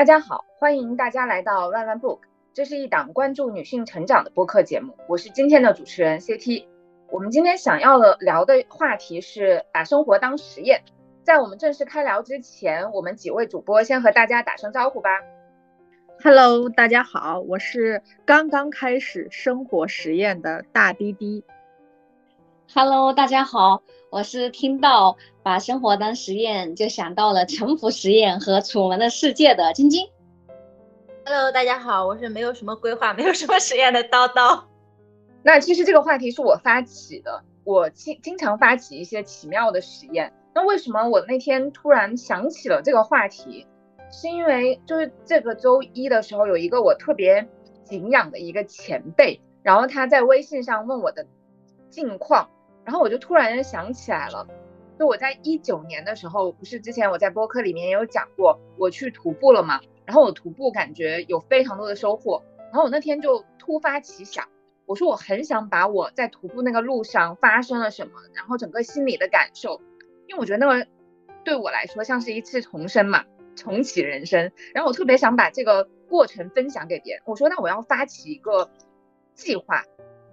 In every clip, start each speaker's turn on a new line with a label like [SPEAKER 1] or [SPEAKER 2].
[SPEAKER 1] 大家好，欢迎大家来到万万 book，这是一档关注女性成长的播客节目，我是今天的主持人 CT。我们今天想要的聊的话题是把生活当实验。在我们正式开聊之前，我们几位主播先和大家打声招呼吧。
[SPEAKER 2] Hello，大家好，我是刚刚开始生活实验的大滴滴。
[SPEAKER 3] Hello，大家好，我是听到把生活当实验就想到了沉浮实验和楚门的世界的晶晶。
[SPEAKER 4] Hello，大家好，我是没有什么规划、没有什么实验的叨叨。
[SPEAKER 1] 那其实这个话题是我发起的，我经经常发起一些奇妙的实验。那为什么我那天突然想起了这个话题？是因为就是这个周一的时候，有一个我特别敬仰的一个前辈，然后他在微信上问我的近况。然后我就突然想起来了，就我在一九年的时候，不是之前我在播客里面也有讲过，我去徒步了嘛。然后我徒步感觉有非常多的收获。然后我那天就突发奇想，我说我很想把我在徒步那个路上发生了什么，然后整个心里的感受，因为我觉得那个对我来说像是一次重生嘛，重启人生。然后我特别想把这个过程分享给别人。我说那我要发起一个计划，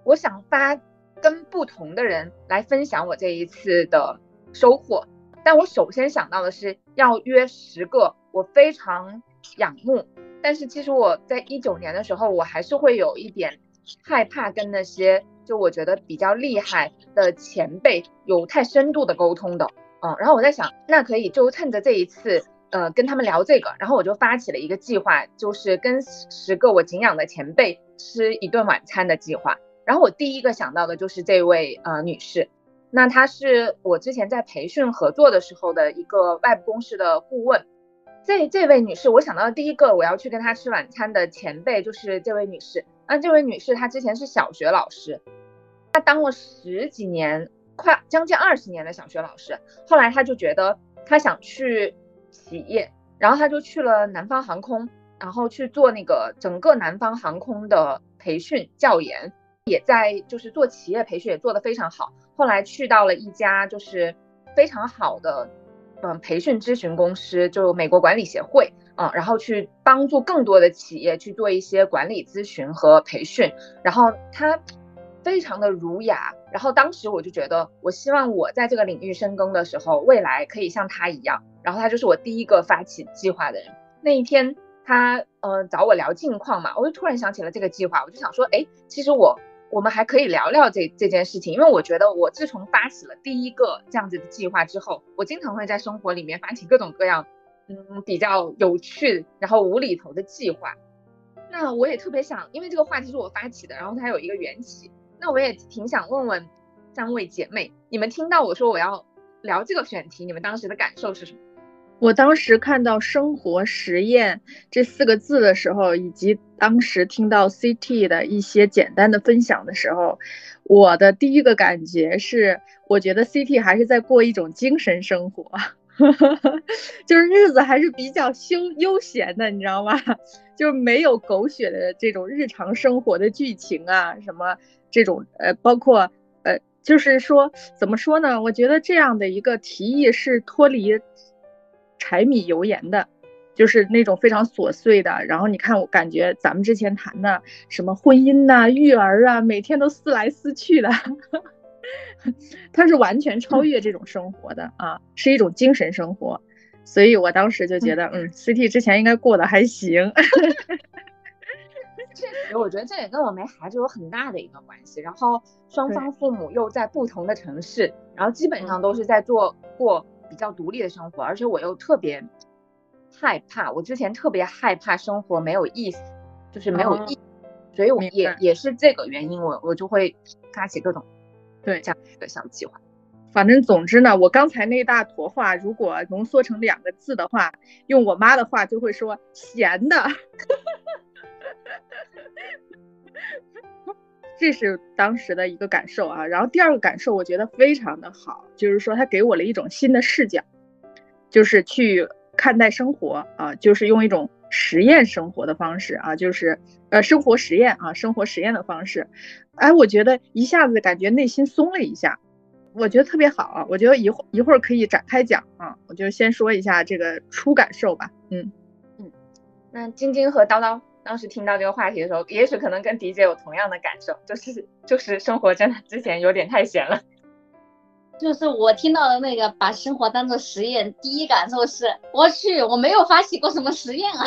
[SPEAKER 1] 我想发。跟不同的人来分享我这一次的收获，但我首先想到的是要约十个我非常仰慕，但是其实我在一九年的时候，我还是会有一点害怕跟那些就我觉得比较厉害的前辈有太深度的沟通的，嗯，然后我在想，那可以就趁着这一次，呃，跟他们聊这个，然后我就发起了一个计划，就是跟十个我敬仰的前辈吃一顿晚餐的计划。然后我第一个想到的就是这位呃女士，那她是我之前在培训合作的时候的一个外部公司的顾问。这这位女士，我想到的第一个我要去跟她吃晚餐的前辈就是这位女士。那这位女士她之前是小学老师，她当了十几年，快将近二十年的小学老师。后来她就觉得她想去企业，然后她就去了南方航空，然后去做那个整个南方航空的培训教研。也在就是做企业培训也做得非常好，后来去到了一家就是非常好的嗯培训咨询公司，就美国管理协会啊，然后去帮助更多的企业去做一些管理咨询和培训，然后他非常的儒雅，然后当时我就觉得我希望我在这个领域深耕的时候，未来可以像他一样，然后他就是我第一个发起计划的人。那一天他呃找我聊近况嘛，我就突然想起了这个计划，我就想说，哎，其实我。我们还可以聊聊这这件事情，因为我觉得我自从发起了第一个这样子的计划之后，我经常会在生活里面发起各种各样，嗯，比较有趣然后无厘头的计划。那我也特别想，因为这个话题是我发起的，然后它有一个缘起，那我也挺想问问三位姐妹，你们听到我说我要聊这个选题，你们当时的感受是什么？
[SPEAKER 2] 我当时看到“生活实验”这四个字的时候，以及当时听到 CT 的一些简单的分享的时候，我的第一个感觉是，我觉得 CT 还是在过一种精神生活，就是日子还是比较休悠闲的，你知道吗？就是没有狗血的这种日常生活的剧情啊，什么这种呃，包括呃，就是说怎么说呢？我觉得这样的一个提议是脱离。柴米油盐的，就是那种非常琐碎的。然后你看，我感觉咱们之前谈的什么婚姻呐、育儿啊，每天都撕来撕去的，他是完全超越这种生活的啊，是一种精神生活。所以我当时就觉得，嗯，CT 之前应该过得还行。
[SPEAKER 1] 确实，我觉得这也跟我没孩子有很大的一个关系。然后双方父母又在不同的城市，然后基本上都是在做过。比较独立的生活，而且我又特别害怕，我之前特别害怕生活没有意思，就是没有意，所以我也也是这个原因，我我就会发起各种
[SPEAKER 2] 对
[SPEAKER 1] 这样的小计划。
[SPEAKER 2] 反正总之呢，我刚才那大坨话，如果浓缩成两个字的话，用我妈的话就会说闲的。这是当时的一个感受啊，然后第二个感受我觉得非常的好，就是说他给我了一种新的视角，就是去看待生活啊，就是用一种实验生活的方式啊，就是呃生活实验啊，生活实验的方式，哎，我觉得一下子感觉内心松了一下，我觉得特别好啊，我觉得一会一会儿可以展开讲啊，我就先说一下这个初感受吧，嗯。
[SPEAKER 1] 嗯，那晶晶和叨叨。当时听到这个话题的时候，也许可能跟迪姐有同样的感受，就是就是生活真的之前有点太闲了。
[SPEAKER 3] 就是我听到的那个把生活当做实验，第一感受是，我去，我没有发起过什么实验啊。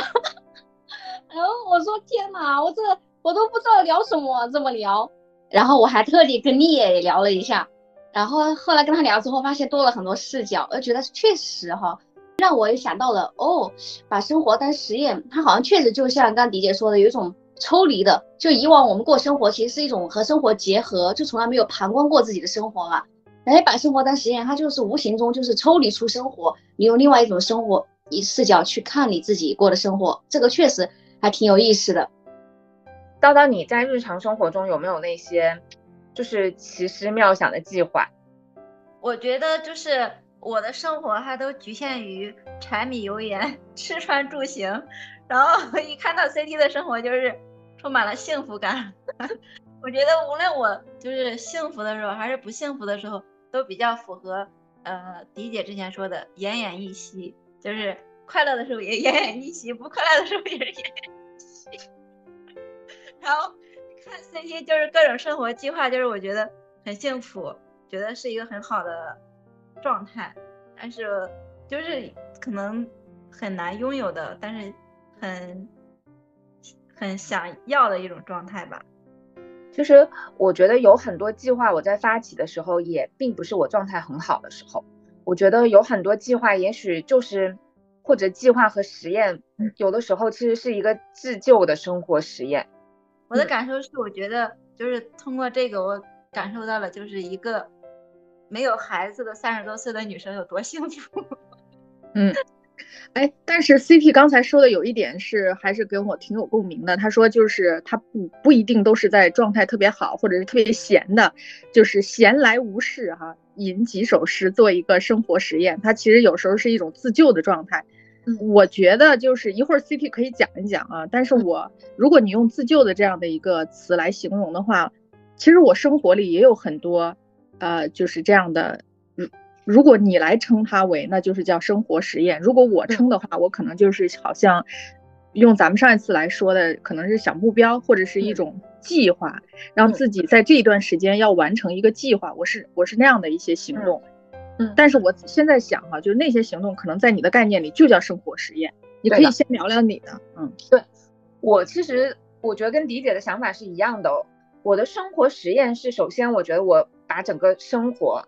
[SPEAKER 3] 然后我说天哪，我这我都不知道聊什么，这么聊。然后我还特地跟丽也聊了一下，然后后来跟他聊之后，发现多了很多视角，我觉得确实哈，让我也想到了哦，把生活当实验，它好像确实就像刚迪姐说的，有一种抽离的，就以往我们过生活其实是一种和生活结合，就从来没有旁观过自己的生活嘛。哎，把生活当实验，它就是无形中就是抽离出生活，你用另外一种生活一视角去看你自己过的生活，这个确实还挺有意思的。
[SPEAKER 1] 叨叨，你在日常生活中有没有那些就是奇思妙想的计划？
[SPEAKER 4] 我觉得就是我的生活还都局限于柴米油盐、吃穿住行，然后一看到 CT 的生活就是充满了幸福感。我觉得无论我就是幸福的时候还是不幸福的时候。都比较符合，呃，迪姐之前说的奄奄一息，就是快乐的时候也奄奄一息，不快乐的时候也是奄奄一息。然后看 CT 就是各种生活计划，就是我觉得很幸福，觉得是一个很好的状态，但是就是可能很难拥有的，但是很很想要的一种状态吧。
[SPEAKER 1] 其实我觉得有很多计划，我在发起的时候也并不是我状态很好的时候。我觉得有很多计划，也许就是或者计划和实验，有的时候其实是一个自救的生活实验。
[SPEAKER 4] 我的感受是，我觉得就是通过这个，我感受到了就是一个没有孩子的三十多岁的女生有多幸福。
[SPEAKER 2] 嗯。哎，但是 CT 刚才说的有一点是，还是跟我挺有共鸣的。他说，就是他不不一定都是在状态特别好，或者是特别闲的，就是闲来无事哈，吟几首诗做一个生活实验。他其实有时候是一种自救的状态。我觉得就是一会儿 CT 可以讲一讲啊。但是我如果你用自救的这样的一个词来形容的话，其实我生活里也有很多，呃，就是这样的。如果你来称它为，那就是叫生活实验。如果我称的话，我可能就是好像用咱们上一次来说的，可能是小目标或者是一种计划，让自己在这一段时间要完成一个计划。我是我是那样的一些行动。
[SPEAKER 1] 嗯，
[SPEAKER 2] 但是我现在想哈，就是那些行动可能在你的概念里就叫生活实验。你可以先聊聊你的。
[SPEAKER 1] 嗯，对我其实我觉得跟迪姐的想法是一样的。我的生活实验是，首先我觉得我把整个生活。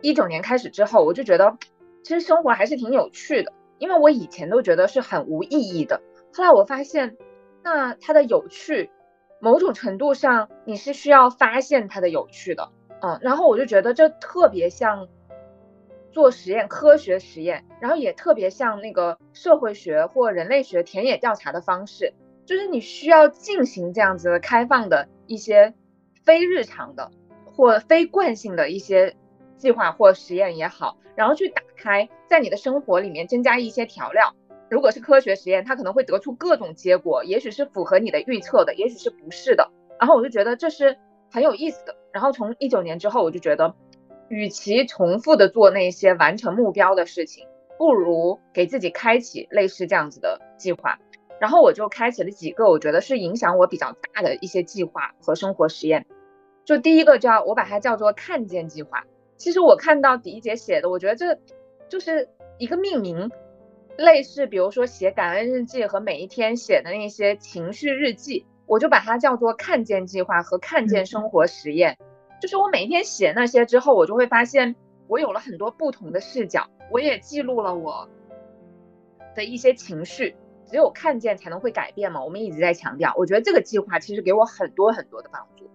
[SPEAKER 1] 一九年开始之后，我就觉得其实生活还是挺有趣的，因为我以前都觉得是很无意义的。后来我发现，那它的有趣，某种程度上你是需要发现它的有趣的，嗯。然后我就觉得这特别像做实验、科学实验，然后也特别像那个社会学或人类学田野调查的方式，就是你需要进行这样子的开放的一些非日常的或非惯性的一些。计划或实验也好，然后去打开，在你的生活里面增加一些调料。如果是科学实验，它可能会得出各种结果，也许是符合你的预测的，也许是不是的。然后我就觉得这是很有意思的。然后从一九年之后，我就觉得，与其重复的做那些完成目标的事情，不如给自己开启类似这样子的计划。然后我就开启了几个我觉得是影响我比较大的一些计划和生活实验。就第一个叫我把它叫做看见计划。其实我看到迪姐写的，我觉得这就是一个命名，类似比如说写感恩日记和每一天写的那些情绪日记，我就把它叫做看见计划和看见生活实验。就是我每一天写那些之后，我就会发现我有了很多不同的视角，我也记录了我的一些情绪。只有看见才能会改变嘛，我们一直在强调。我觉得这个计划其实给我很多很多的帮助。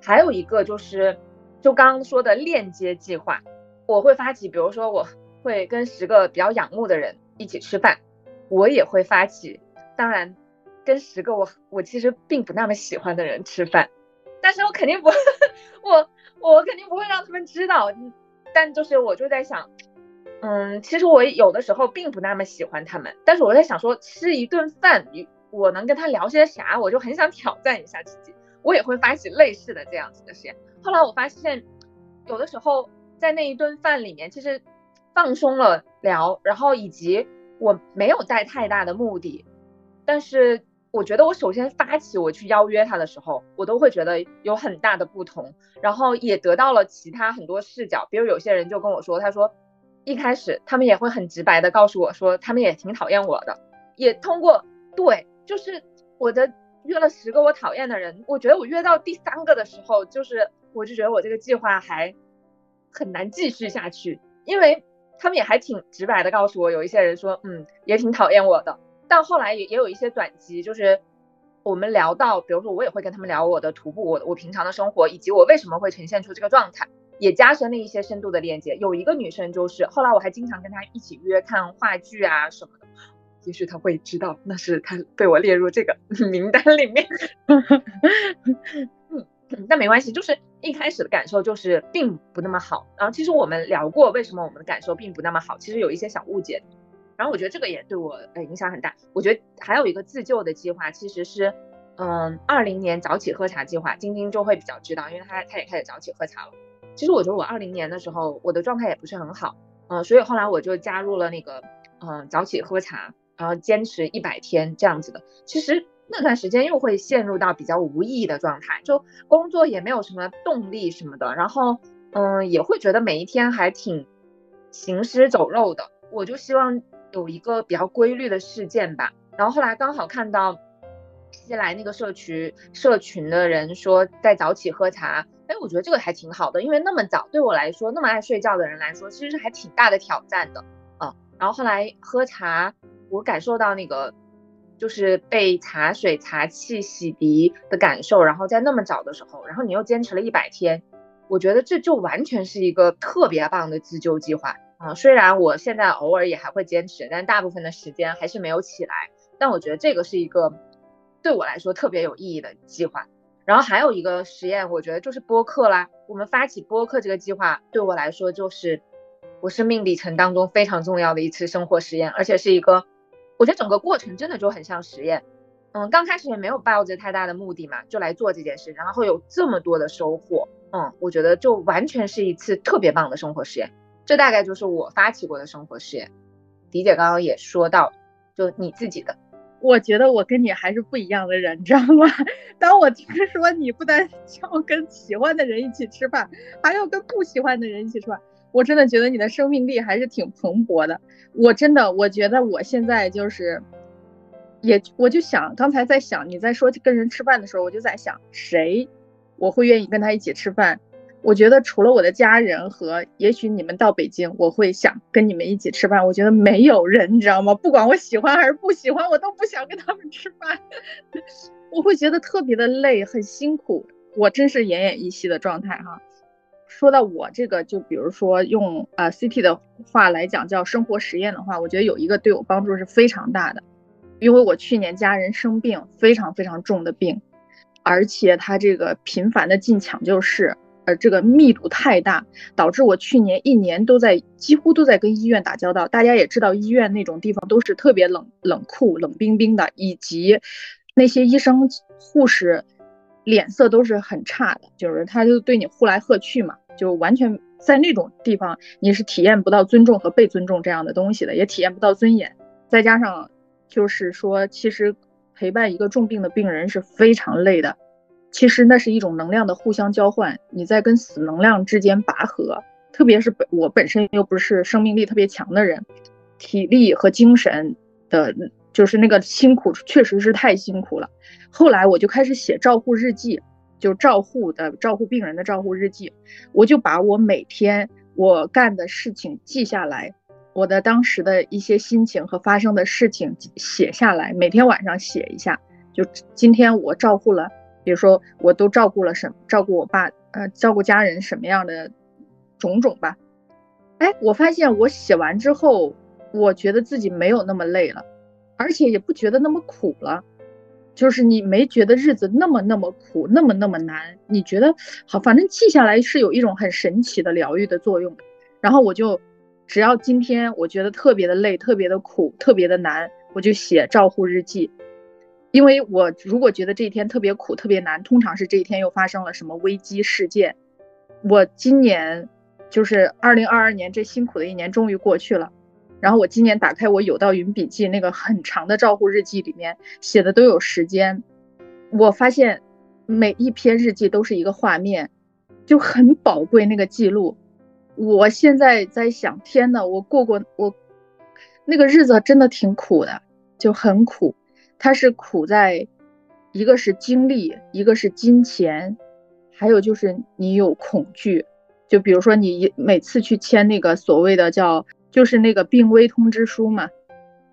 [SPEAKER 1] 还有一个就是。就刚刚说的链接计划，我会发起，比如说我会跟十个比较仰慕的人一起吃饭，我也会发起，当然跟十个我我其实并不那么喜欢的人吃饭，但是我肯定不，我我肯定不会让他们知道，但就是我就在想，嗯，其实我有的时候并不那么喜欢他们，但是我在想说吃一顿饭，我能跟他聊些啥，我就很想挑战一下自己，我也会发起类似的这样子的实验。后来我发现，有的时候在那一顿饭里面，其实放松了聊，然后以及我没有带太大的目的，但是我觉得我首先发起我去邀约他的时候，我都会觉得有很大的不同，然后也得到了其他很多视角。比如有些人就跟我说，他说一开始他们也会很直白的告诉我说，他们也挺讨厌我的，也通过对，就是我的约了十个我讨厌的人，我觉得我约到第三个的时候，就是我就觉得我这个计划还很难继续下去，因为他们也还挺直白的告诉我，有一些人说，嗯，也挺讨厌我的。但后来也也有一些短机，就是我们聊到，比如说我也会跟他们聊我的徒步，我我平常的生活，以及我为什么会呈现出这个状态，也加深了一些深度的链接。有一个女生就是，后来我还经常跟她一起约看话剧啊什么的，也许她会知道那是她被我列入这个 名单里面。嗯，但没关系，就是一开始的感受就是并不那么好。然后其实我们聊过为什么我们的感受并不那么好，其实有一些小误解。然后我觉得这个也对我呃影响很大。我觉得还有一个自救的计划，其实是，嗯，二零年早起喝茶计划，晶晶就会比较知道，因为她她也开始早起喝茶了。其实我觉得我二零年的时候，我的状态也不是很好，嗯，所以后来我就加入了那个，嗯，早起喝茶，然后坚持一百天这样子的。其实那段时间又会陷入到比较无意义的状态，就工作也没有什么动力什么的，然后嗯，也会觉得每一天还挺行尸走肉的。我就希望。有一个比较规律的事件吧，然后后来刚好看到西来那个社区社群的人说在早起喝茶，哎，我觉得这个还挺好的，因为那么早对我来说，那么爱睡觉的人来说，其实还挺大的挑战的，嗯，然后后来喝茶，我感受到那个就是被茶水茶气洗涤的感受，然后在那么早的时候，然后你又坚持了一百天，我觉得这就完全是一个特别棒的自救计划。啊，虽然我现在偶尔也还会坚持，但大部分的时间还是没有起来。但我觉得这个是一个对我来说特别有意义的计划。然后还有一个实验，我觉得就是播客啦。我们发起播客这个计划，对我来说就是我生命里程当中非常重要的一次生活实验，而且是一个，我觉得整个过程真的就很像实验。嗯，刚开始也没有抱着太大的目的嘛，就来做这件事，然后有这么多的收获。嗯，我觉得就完全是一次特别棒的生活实验。这大概就是我发起过的生活实验。迪姐刚刚也说到，就你自己的，
[SPEAKER 2] 我觉得我跟你还是不一样的人，你知道吗？当我听说你不但 要跟喜欢的人一起吃饭，还要跟不喜欢的人一起吃饭，我真的觉得你的生命力还是挺蓬勃的。我真的，我觉得我现在就是，也我就想，刚才在想你在说跟人吃饭的时候，我就在想谁，我会愿意跟他一起吃饭。我觉得除了我的家人和也许你们到北京，我会想跟你们一起吃饭。我觉得没有人，你知道吗？不管我喜欢还是不喜欢，我都不想跟他们吃饭。我会觉得特别的累，很辛苦。我真是奄奄一息的状态哈。说到我这个，就比如说用呃 CT 的话来讲，叫生活实验的话，我觉得有一个对我帮助是非常大的，因为我去年家人生病，非常非常重的病，而且他这个频繁的进抢救室。而这个密度太大，导致我去年一年都在几乎都在跟医院打交道。大家也知道，医院那种地方都是特别冷、冷酷、冷冰冰的，以及那些医生护士脸色都是很差的，就是他就对你呼来喝去嘛，就完全在那种地方你是体验不到尊重和被尊重这样的东西的，也体验不到尊严。再加上就是说，其实陪伴一个重病的病人是非常累的。其实那是一种能量的互相交换，你在跟死能量之间拔河，特别是本我本身又不是生命力特别强的人，体力和精神的，就是那个辛苦确实是太辛苦了。后来我就开始写照护日记，就照护的照护病人的照护日记，我就把我每天我干的事情记下来，我的当时的一些心情和发生的事情写下来，每天晚上写一下，就今天我照护了。比如说，我都照顾了什，照顾我爸，呃，照顾家人什么样的种种吧。哎，我发现我写完之后，我觉得自己没有那么累了，而且也不觉得那么苦了。就是你没觉得日子那么那么苦，那么那么难。你觉得好，反正记下来是有一种很神奇的疗愈的作用。然后我就，只要今天我觉得特别的累，特别的苦，特别的难，我就写照护日记。因为我如果觉得这一天特别苦、特别难，通常是这一天又发生了什么危机事件。我今年就是二零二二年这辛苦的一年终于过去了，然后我今年打开我有道云笔记那个很长的照护日记，里面写的都有时间。我发现每一篇日记都是一个画面，就很宝贵那个记录。我现在在想，天呐，我过过我那个日子真的挺苦的，就很苦。它是苦在，一个是精力，一个是金钱，还有就是你有恐惧。就比如说你每次去签那个所谓的叫，就是那个病危通知书嘛，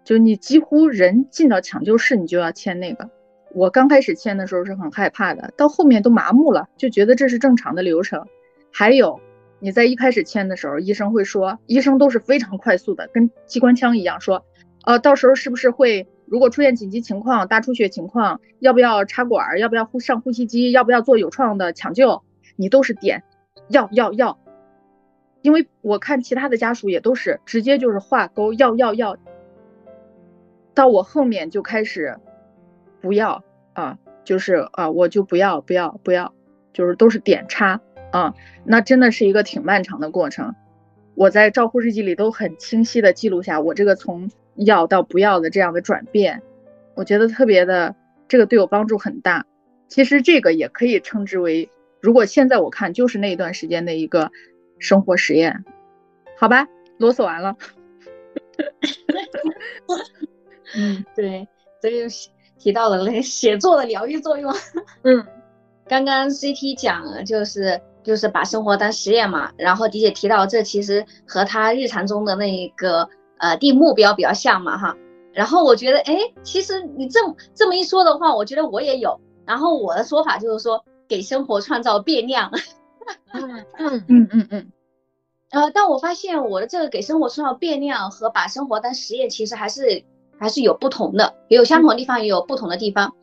[SPEAKER 2] 就你几乎人进到抢救室，你就要签那个。我刚开始签的时候是很害怕的，到后面都麻木了，就觉得这是正常的流程。还有。你在一开始签的时候，医生会说，医生都是非常快速的，跟机关枪一样说，呃，到时候是不是会，如果出现紧急情况、大出血情况，要不要插管，要不要呼上呼吸机，要不要做有创的抢救，你都是点，要要要，因为我看其他的家属也都是直接就是画勾，要要要，到我后面就开始不要啊，就是啊，我就不要不要不要，就是都是点插。啊，那真的是一个挺漫长的过程。我在照护日记里都很清晰的记录下我这个从要到不要的这样的转变，我觉得特别的，这个对我帮助很大。其实这个也可以称之为，如果现在我看就是那一段时间的一个生活实验，好吧，啰嗦完了。
[SPEAKER 3] 嗯，对，这就提到了那个写作的疗愈作用。
[SPEAKER 1] 嗯，
[SPEAKER 3] 刚刚 CT 讲了就是。就是把生活当实验嘛，然后迪姐提到这其实和她日常中的那一个呃定目标比较像嘛哈，然后我觉得哎，其实你这么这么一说的话，我觉得我也有，然后我的说法就是说给生活创造变量，
[SPEAKER 2] 嗯嗯嗯。嗯 嗯，
[SPEAKER 3] 呃，但我发现我的这个给生活创造变量和把生活当实验其实还是还是有不同的，也有相同的地方，也有不同的地方。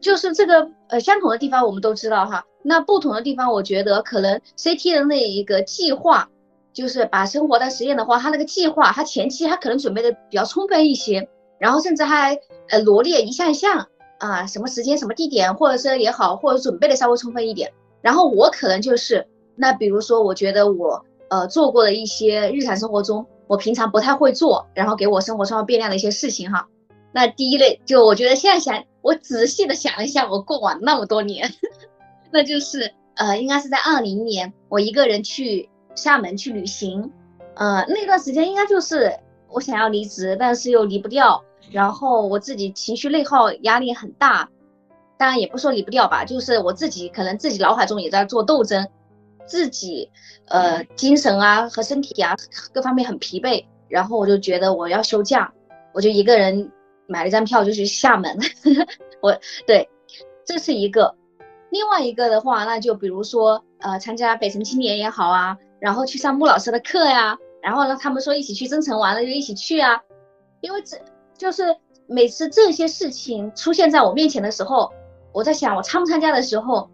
[SPEAKER 3] 就是这个呃相同的地方我们都知道哈，那不同的地方我觉得可能 CT 的那一个计划，就是把生活当实验的话，他那个计划他前期他可能准备的比较充分一些，然后甚至还呃罗列一项一项啊什么时间什么地点，或者是也好，或者准备的稍微充分一点。然后我可能就是那比如说我觉得我呃做过的一些日常生活中我平常不太会做，然后给我生活创造变量的一些事情哈。那第一类就我觉得现在想。我仔细的想了一下，我过往那么多年，那就是呃，应该是在二零年，我一个人去厦门去旅行，呃，那段时间应该就是我想要离职，但是又离不掉，然后我自己情绪内耗，压力很大，当然也不说离不掉吧，就是我自己可能自己脑海中也在做斗争，自己呃精神啊和身体啊各方面很疲惫，然后我就觉得我要休假，我就一个人。买了一张票就去厦门，我对，这是一个。另外一个的话，那就比如说呃，参加北辰青年也好啊，然后去上穆老师的课呀，然后呢，他们说一起去增城玩了就一起去啊。因为这就是每次这些事情出现在我面前的时候，我在想我参不参加的时候，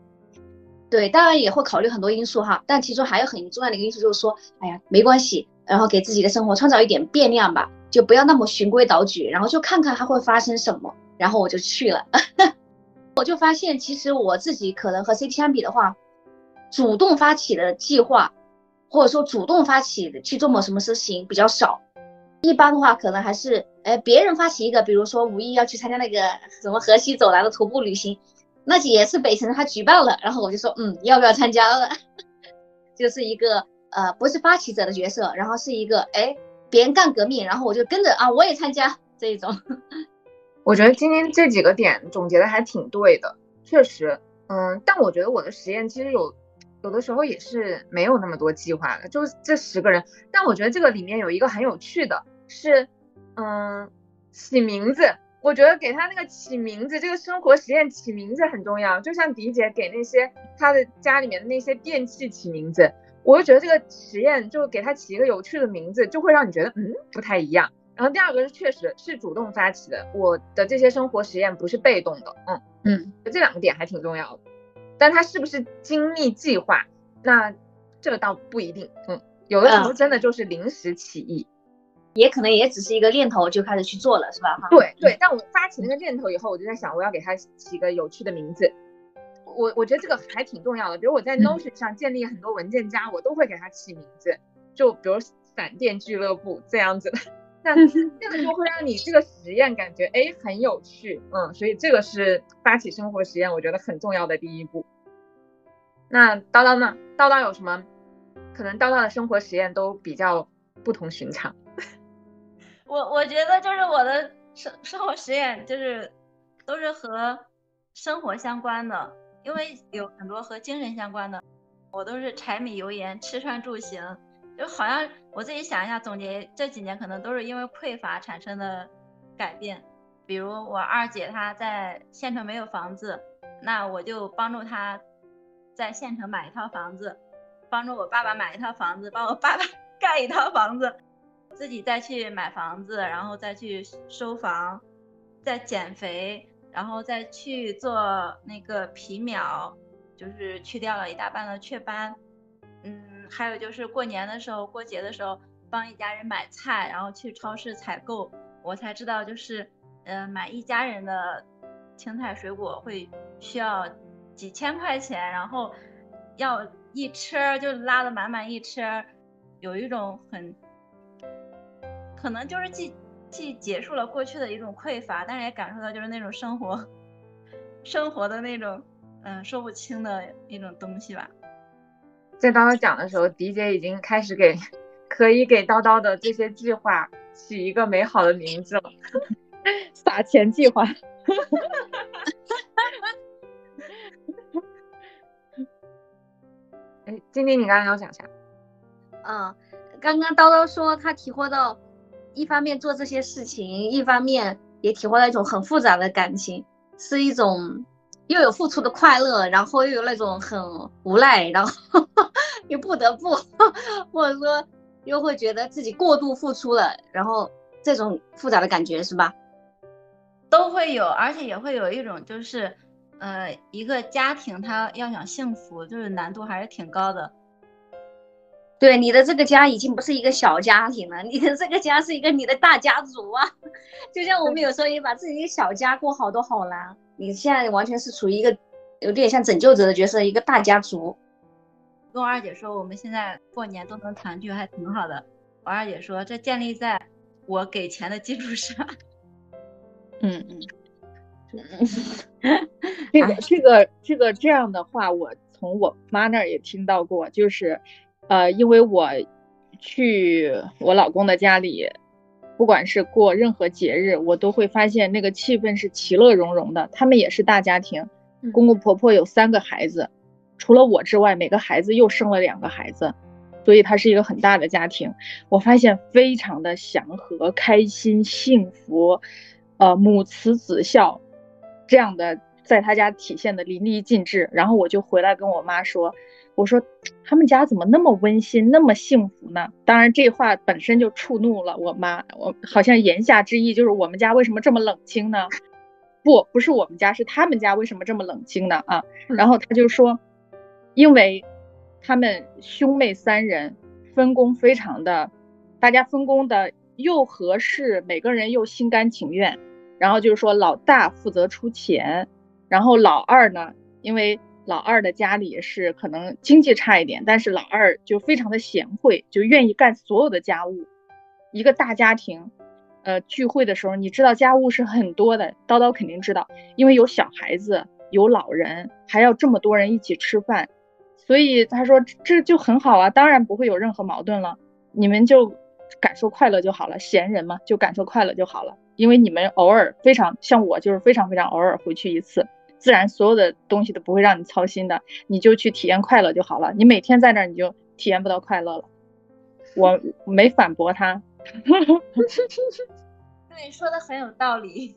[SPEAKER 3] 对，当然也会考虑很多因素哈，但其中还有很重要的一个因素就是说，哎呀，没关系，然后给自己的生活创造一点变量吧。就不要那么循规蹈矩，然后就看看它会发生什么，然后我就去了。我就发现，其实我自己可能和 CT 相比的话，主动发起的计划，或者说主动发起去做某什么事情比较少。一般的话，可能还是哎别人发起一个，比如说五一要去参加那个什么河西走廊的徒步旅行，那也是北辰他举办了，然后我就说嗯要不要参加了，就是一个呃不是发起者的角色，然后是一个哎。别人干革命，然后我就跟着啊，我也参加这一种。
[SPEAKER 1] 我觉得今天这几个点总结的还挺对的，确实，嗯，但我觉得我的实验其实有有的时候也是没有那么多计划的，就这十个人。但我觉得这个里面有一个很有趣的，是，嗯，起名字。我觉得给他那个起名字，这个生活实验起名字很重要。就像迪姐给那些他的家里面的那些电器起名字。我就觉得这个实验就给他起一个有趣的名字，就会让你觉得嗯不太一样。然后第二个是确实是主动发起的，我的这些生活实验不是被动的，嗯嗯，这两个点还挺重要的。但它是不是精密计划，那这个倒不一定，嗯，有的时候真的就是临时起意，
[SPEAKER 3] 也可能也只是一个念头就开始去做了，是吧？哈，
[SPEAKER 1] 对对。但我发起那个念头以后，我就在想我要给它起个有趣的名字。我我觉得这个还挺重要的，比如我在 Notion 上建立很多文件夹，我都会给它起名字，就比如闪电俱乐部这样子的。那这个就会让你这个实验感觉哎很有趣，嗯，所以这个是发起生活实验，我觉得很重要的第一步。那叨叨呢？叨叨有什么？可能叨叨的生活实验都比较不同寻常。
[SPEAKER 4] 我我觉得就是我的生生活实验就是都是和生活相关的，因为有很多和精神相关的，我都是柴米油盐吃穿住行，就好像我自己想一下总结这几年可能都是因为匮乏产生的改变，比如我二姐她在县城没有房子，那我就帮助她在县城买一套房子，帮助我爸爸买一套房子，帮我爸爸 盖一套房子。自己再去买房子，然后再去收房，再减肥，然后再去做那个皮秒，就是去掉了一大半的雀斑。还有就是过年的时候、过节的时候帮一家人买菜，然后去超市采购，我才知道就是，嗯，买一家人的青菜水果会需要几千块钱，然后要一车就拉的满满一车，有一种很。可能就是既既结束了过去的一种匮乏，但是也感受到就是那种生活生活的那种嗯说不清的一种东西吧。
[SPEAKER 1] 在叨叨讲的时候，迪姐已经开始给可以给叨叨的这些计划起一个美好的名字了，
[SPEAKER 2] 撒钱计划。
[SPEAKER 1] 哎，晶晶，你刚刚要讲啥？
[SPEAKER 3] 嗯，刚刚叨叨说他体会到。一方面做这些事情，一方面也体会到一种很复杂的感情，是一种又有付出的快乐，然后又有那种很无奈，然后又不得不，或者说又会觉得自己过度付出了，然后这种复杂的感觉是吧？
[SPEAKER 4] 都会有，而且也会有一种就是，呃，一个家庭他要想幸福，就是难度还是挺高的。
[SPEAKER 3] 对你的这个家已经不是一个小家庭了，你的这个家是一个你的大家族啊！就像我们有时候也把自己一个小家过好都好难，你现在完全是处于一个有点像拯救者的角色，一个大家族。
[SPEAKER 4] 跟我二姐说，我们现在过年都能团聚，还挺好的。我二姐说，这建立在我给钱的基础上。
[SPEAKER 2] 嗯嗯，这个这个这个这样的话，我从我妈那儿也听到过，就是。呃，因为我去我老公的家里，不管是过任何节日，我都会发现那个气氛是其乐融融的。他们也是大家庭，公公婆婆有三个孩子，除了我之外，每个孩子又生了两个孩子，所以他是一个很大的家庭。我发现非常的祥和、开心、幸福，呃，母慈子孝这样的在他家体现的淋漓尽致。然后我就回来跟我妈说。我说他们家怎么那么温馨，那么幸福呢？当然，这话本身就触怒了我妈。我好像言下之意就是我们家为什么这么冷清呢？不，不是我们家，是他们家为什么这么冷清呢？啊，然后他就说，因为他们兄妹三人分工非常的，大家分工的又合适，每个人又心甘情愿。然后就是说，老大负责出钱，然后老二呢，因为。老二的家里是可能经济差一点，但是老二就非常的贤惠，就愿意干所有的家务。一个大家庭，呃，聚会的时候，你知道家务是很多的，叨叨肯定知道，因为有小孩子，有老人，还要这么多人一起吃饭，所以他说这就很好啊，当然不会有任何矛盾了，你们就感受快乐就好了，闲人嘛，就感受快乐就好了，因为你们偶尔非常像我就是非常非常偶尔回去一次。自然，所有的东西都不会让你操心的，你就去体验快乐就好了。你每天在那儿，你就体验不到快乐了。我没反驳他，
[SPEAKER 4] 对，说的很有道理。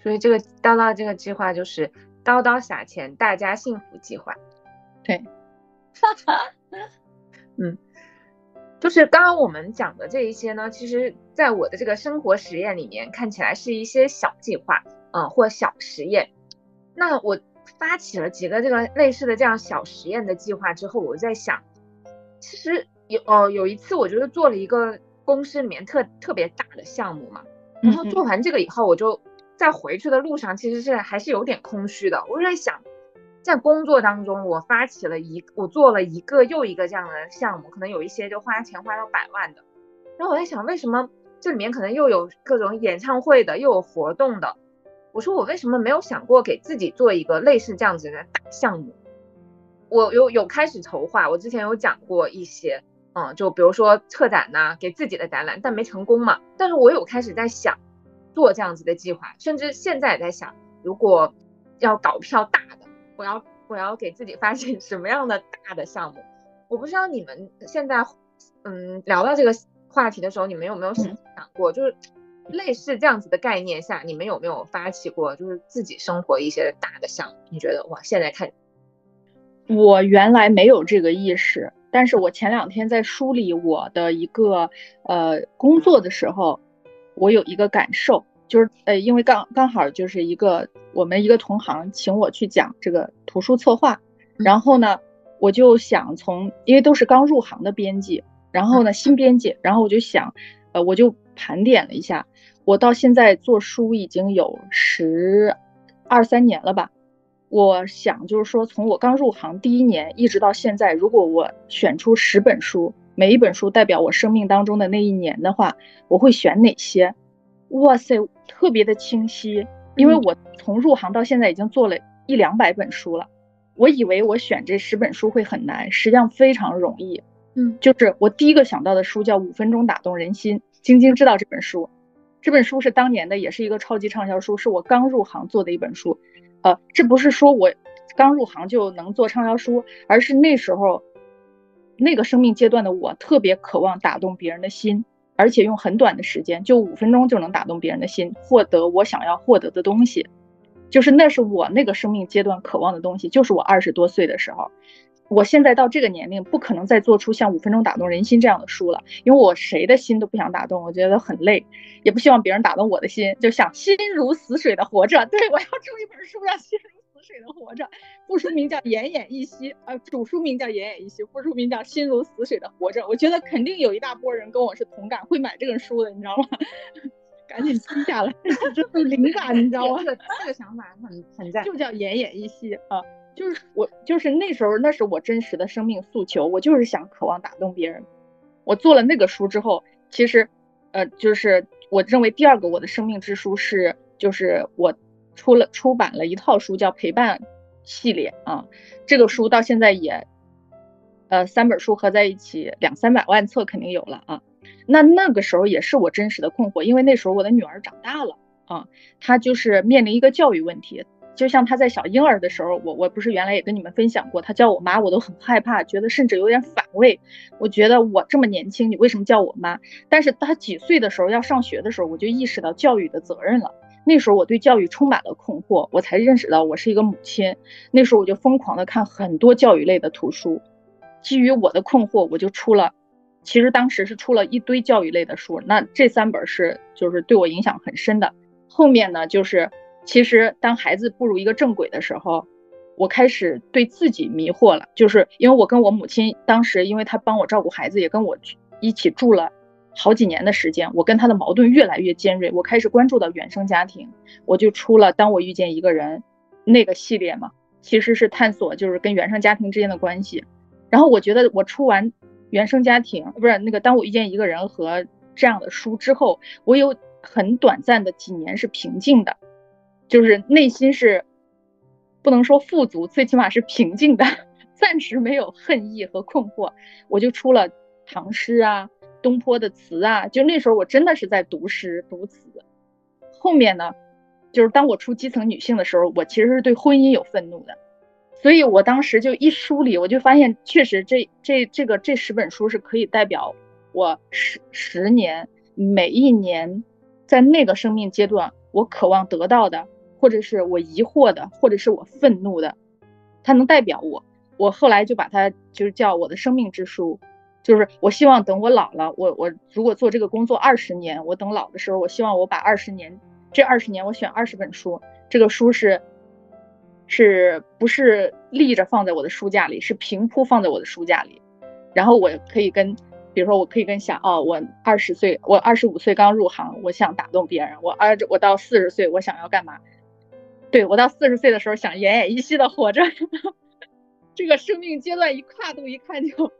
[SPEAKER 1] 所以这个叨叨这个计划就是叨叨撒钱，大家幸福计划。
[SPEAKER 2] 对，
[SPEAKER 1] 嗯，就是刚刚我们讲的这一些呢，其实在我的这个生活实验里面，看起来是一些小计划，嗯，或小实验。那我发起了几个这个类似的这样小实验的计划之后，我在想，其实有呃有一次我就是做了一个公司里面特特别大的项目嘛，然后做完这个以后，我就在回去的路上其实是还是有点空虚的。我就在想，在工作当中我发起了一我做了一个又一个这样的项目，可能有一些就花钱花到百万的，然后我在想为什么这里面可能又有各种演唱会的，又有活动的。我说我为什么没有想过给自己做一个类似这样子的大项目？我有有开始筹划，我之前有讲过一些，嗯，就比如说策展呐，给自己的展览，但没成功嘛。但是我有开始在想做这样子的计划，甚至现在也在想，如果要搞票大，我要我要给自己发起什么样的大的项目？我不知道你们现在，嗯，聊到这个话题的时候，你们有没有想过，就是类似这样子的概念下，你们有没有发起过，就是自己生活一些大的项目？你觉得哇，现在看。
[SPEAKER 2] 我原来没有这个意识，但是我前两天在梳理我的一个呃工作的时候，我有一个感受，就是呃，因为刚刚好就是一个我们一个同行请我去讲这个图书策划，然后呢，我就想从因为都是刚入行的编辑，然后呢新编辑，然后我就想，呃，我就盘点了一下，我到现在做书已经有十二三年了吧。我想就是说，从我刚入行第一年一直到现在，如果我选出十本书，每一本书代表我生命当中的那一年的话，我会选哪些？哇塞，特别的清晰，因为我从入行到现在已经做了一两百本书了。我以为我选这十本书会很难，实际上非常容易。
[SPEAKER 1] 嗯，
[SPEAKER 2] 就是我第一个想到的书叫《五分钟打动人心》，晶晶知道这本书，这本书是当年的，也是一个超级畅销书，是我刚入行做的一本书。呃，这不是说我刚入行就能做畅销书，而是那时候那个生命阶段的我特别渴望打动别人的心，而且用很短的时间，就五分钟就能打动别人的心，获得我想要获得的东西，就是那是我那个生命阶段渴望的东西，就是我二十多岁的时候。我现在到这个年龄，不可能再做出像《五分钟打动人心》这样的书了，因为我谁的心都不想打动，我觉得很累，也不希望别人打动我的心，就想心如死水的活着。对我要出一本书，叫《心如死水的活着》，副书名叫《奄奄一息》，呃，主书名叫《奄奄一息》，副书名叫《心如死水的活着》。我觉得肯定有一大波人跟我是同感，会买这本书的，你知道吗？赶紧记下来，这是灵感，你知道吗？
[SPEAKER 1] 这个这个想法很很赞，
[SPEAKER 2] 就叫《奄奄一息》啊。就是我，就是那时候，那是我真实的生命诉求。我就是想渴望打动别人。我做了那个书之后，其实，呃，就是我认为第二个我的生命之书是，就是我出了出版了一套书，叫陪伴系列啊。这个书到现在也，呃，三本书合在一起两三百万册肯定有了啊。那那个时候也是我真实的困惑，因为那时候我的女儿长大了啊，她就是面临一个教育问题。就像她在小婴儿的时候，我我不是原来也跟你们分享过，她叫我妈，我都很害怕，觉得甚至有点反胃。我觉得我这么年轻，你为什么叫我妈？但是她几岁的时候要上学的时候，我就意识到教育的责任了。那时候我对教育充满了困惑，我才认识到我是一个母亲。那时候我就疯狂的看很多教育类的图书，基于我的困惑，我就出了，其实当时是出了一堆教育类的书。那这三本是就是对我影响很深的。后面呢就是。其实，当孩子步入一个正轨的时候，我开始对自己迷惑了。就是因为我跟我母亲当时，因为她帮我照顾孩子，也跟我一起住了好几年的时间，我跟他的矛盾越来越尖锐。我开始关注到原生家庭，我就出了《当我遇见一个人》那个系列嘛，其实是探索就是跟原生家庭之间的关系。然后我觉得我出完原生家庭不是那个《当我遇见一个人》和这样的书之后，我有很短暂的几年是平静的。就是内心是不能说富足，最起码是平静的，暂时没有恨意和困惑。我就出了唐诗啊，东坡的词啊，就那时候我真的是在读诗读词。后面呢，就是当我出基层女性的时候，我其实是对婚姻有愤怒的，所以我当时就一梳理，我就发现确实这这这个这十本书是可以代表我十十年每一年在那个生命阶段我渴望得到的。或者是我疑惑的，或者是我愤怒的，它能代表我。我后来就把它就是叫我的生命之书，就是我希望等我老了，我我如果做这个工作二十年，我等老的时候，我希望我把二十年这二十年我选二十本书，这个书是是不是立着放在我的书架里，是平铺放在我的书架里，然后我可以跟。比如说，我可以跟想哦，我二十岁，我二十五岁刚入行，我想打动别人。我二我到四十岁，我想要干嘛？对我到四十岁的时候，想奄奄一息的活着。这个生命阶段一跨度，一看就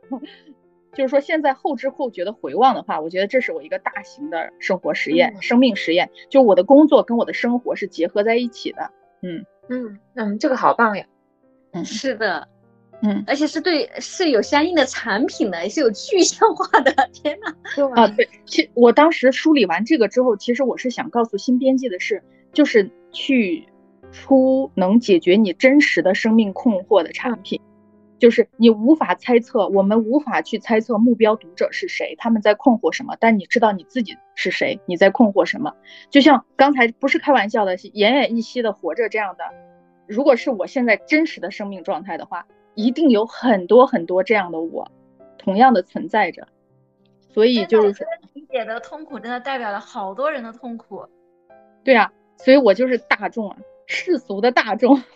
[SPEAKER 2] 就是说现在后知后觉的回望的话，我觉得这是我一个大型的生活实验、生命实验，就我的工作跟我的生活是结合在一起的。嗯
[SPEAKER 1] 嗯嗯，这个好棒呀！
[SPEAKER 2] 嗯，
[SPEAKER 3] 是的，
[SPEAKER 2] 嗯，
[SPEAKER 3] 而且是对是有相应的产品的，也是有具象化的。天呐，
[SPEAKER 2] 啊，对，其我当时梳理完这个之后，其实我是想告诉新编辑的是，就是去出能解决你真实的生命困惑的产品。就是你无法猜测，我们无法去猜测目标读者是谁，他们在困惑什么。但你知道你自己是谁，你在困惑什么。就像刚才不是开玩笑的，奄奄一息的活着这样的，如果是我现在真实的生命状态的话，一定有很多很多这样的我，同样的存在着。所以就是说
[SPEAKER 4] 理解的痛苦，真的代表了好多人的痛苦。
[SPEAKER 2] 对啊，所以我就是大众啊，世俗的大众。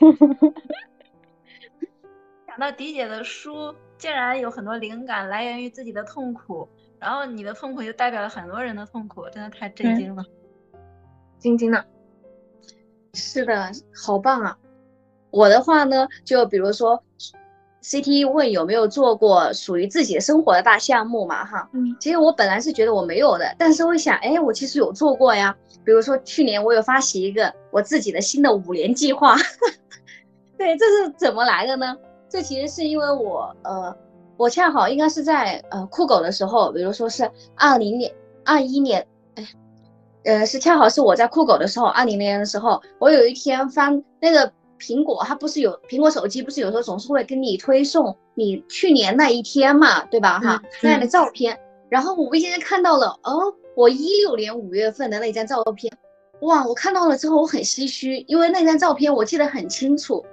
[SPEAKER 4] 那迪姐的书竟然有很多灵感来源于自己的痛苦，然后你的痛苦就代表了很多人的痛苦，真的太震惊了，
[SPEAKER 1] 晶晶呢？
[SPEAKER 3] 是的，好棒啊！我的话呢，就比如说，CT 问有没有做过属于自己的生活的大项目嘛？哈，
[SPEAKER 1] 嗯，
[SPEAKER 3] 其实我本来是觉得我没有的，但是我想，哎，我其实有做过呀。比如说去年我有发起一个我自己的新的五年计划，对，这是怎么来的呢？这其实是因为我，呃，我恰好应该是在呃酷狗的时候，比如说是二零年、二一年，哎，呃，是恰好是我在酷狗的时候，二零年的时候，我有一天翻那个苹果，它不是有苹果手机，不是有时候总是会给你推送你去年那一天嘛，对吧？哈，那样的照片，然后我无意间看到了，哦，我一六年五月份的那张照片，哇，我看到了之后我很唏嘘，因为那张照片我记得很清楚。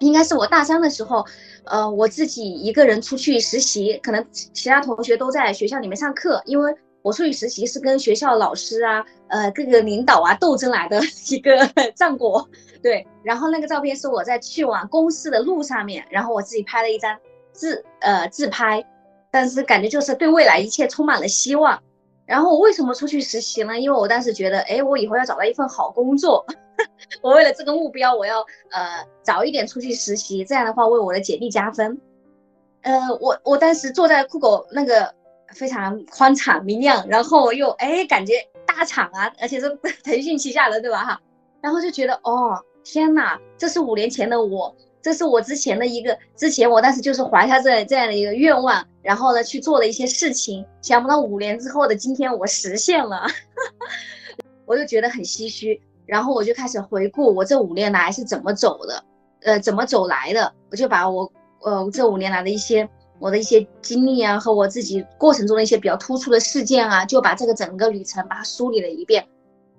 [SPEAKER 3] 应该是我大三的时候，呃，我自己一个人出去实习，可能其他同学都在学校里面上课，因为我出去实习是跟学校老师啊，呃，各个领导啊斗争来的一个 战果，对。然后那个照片是我在去往公司的路上面，然后我自己拍了一张自呃自拍，但是感觉就是对未来一切充满了希望。然后我为什么出去实习呢？因为我当时觉得，哎，我以后要找到一份好工作。我为了这个目标，我要呃早一点出去实习，这样的话为我的简历加分。呃，我我当时坐在酷狗那个非常宽敞明亮，然后又哎感觉大厂啊，而且是 腾讯旗下的，对吧哈？然后就觉得哦天哪，这是五年前的我，这是我之前的一个之前我当时就是怀下这这样的一个愿望，然后呢去做了一些事情，想不到五年之后的今天我实现了，我就觉得很唏嘘。然后我就开始回顾我这五年来是怎么走的，呃，怎么走来的。我就把我，呃，这五年来的一些我的一些经历啊，和我自己过程中的一些比较突出的事件啊，就把这个整个旅程把它梳理了一遍，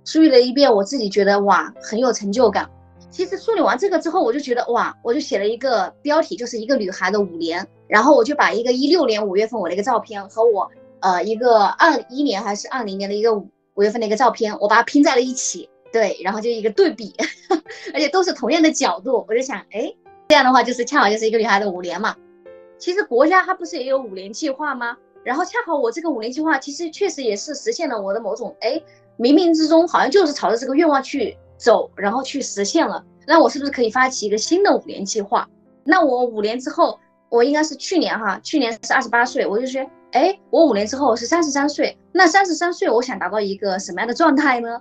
[SPEAKER 3] 梳理了一遍，我自己觉得哇，很有成就感。其实梳理完这个之后，我就觉得哇，我就写了一个标题，就是一个女孩的五年。然后我就把一个一六年五月份我的一个照片和我，呃，一个二一年还是二零年的一个五五月份的一个照片，我把它拼在了一起。对，然后就一个对比，而且都是同样的角度，我就想，哎，这样的话就是恰好就是一个女孩的五年嘛。其实国家它不是也有五年计划吗？然后恰好我这个五年计划其实确实也是实现了我的某种，哎，冥冥之中好像就是朝着这个愿望去走，然后去实现了。那我是不是可以发起一个新的五年计划？那我五年之后，我应该是去年哈，去年是二十八岁，我就说，哎，我五年之后是三十三岁，那三十三岁我想达到一个什么样的状态呢？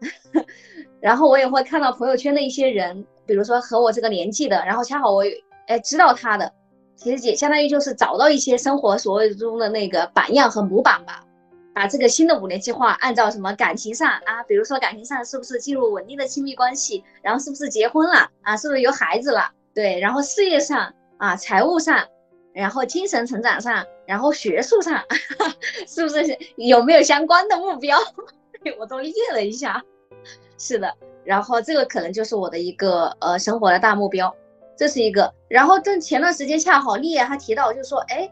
[SPEAKER 3] 然后我也会看到朋友圈的一些人，比如说和我这个年纪的，然后恰好我哎知道他的，其实也相当于就是找到一些生活所谓中的那个榜样和模板吧。把这个新的五年计划按照什么感情上啊，比如说感情上是不是进入稳定的亲密关系，然后是不是结婚了啊，是不是有孩子了？对，然后事业上啊，财务上，然后精神成长上，然后学术上，是不是有没有相关的目标？我都列了一下，是的，然后这个可能就是我的一个呃生活的大目标，这是一个。然后正前段时间恰好丽叶还提到，就说，哎，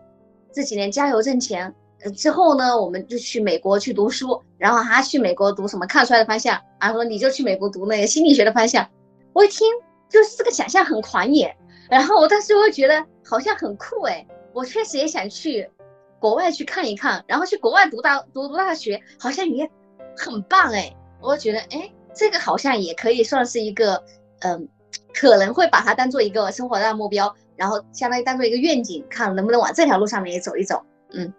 [SPEAKER 3] 这几年加油挣钱，呃之后呢，我们就去美国去读书，然后还去美国读什么看出来的方向，然后你就去美国读那个心理学的方向。我一听，就是这个想象很狂野，然后我当时会觉得好像很酷哎，我确实也想去国外去看一看，然后去国外读大读读大学，好像也。很棒哎，我觉得哎，这个好像也可以算是一个，嗯，可能会把它当做一个生活的目标，然后相当于当做一个愿景，看能不能往这条路上面也走一走。嗯，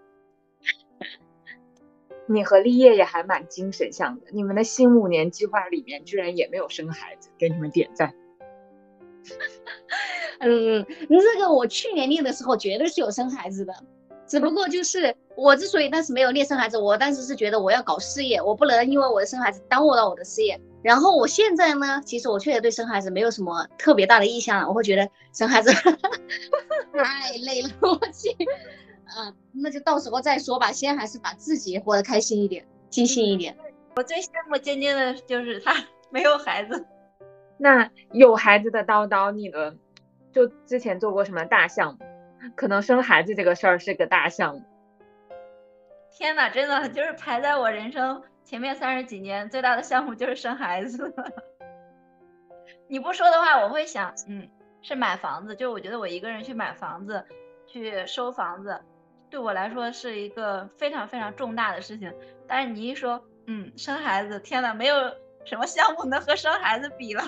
[SPEAKER 1] 你和立业也还蛮精神向的，你们的新五年计划里面居然也没有生孩子，给你们点赞。
[SPEAKER 3] 嗯，这个我去年立的时候绝对是有生孩子的，只不过就是我之所以当时没有练生孩子，我当时是觉得我要搞事业，我不能因为我的生孩子耽误到我的事业。然后我现在呢，其实我确实对生孩子没有什么特别大的意向了，我会觉得生孩子 太累了，我去，啊，那就到时候再说吧，先还是把自己活得开心一点，尽兴一点。
[SPEAKER 4] 我最羡慕尖尖的就是他没有孩子，
[SPEAKER 1] 那有孩子的叨叨，你的就之前做过什么大项目？可能生孩子这个事儿是个大项目。
[SPEAKER 4] 天呐，真的就是排在我人生。前面三十几年最大的项目就是生孩子，你不说的话，我会想，嗯，是买房子。就我觉得我一个人去买房子，去收房子，对我来说是一个非常非常重大的事情。但是你一说，嗯，生孩子，天呐，没有什么项目能和生孩子比了。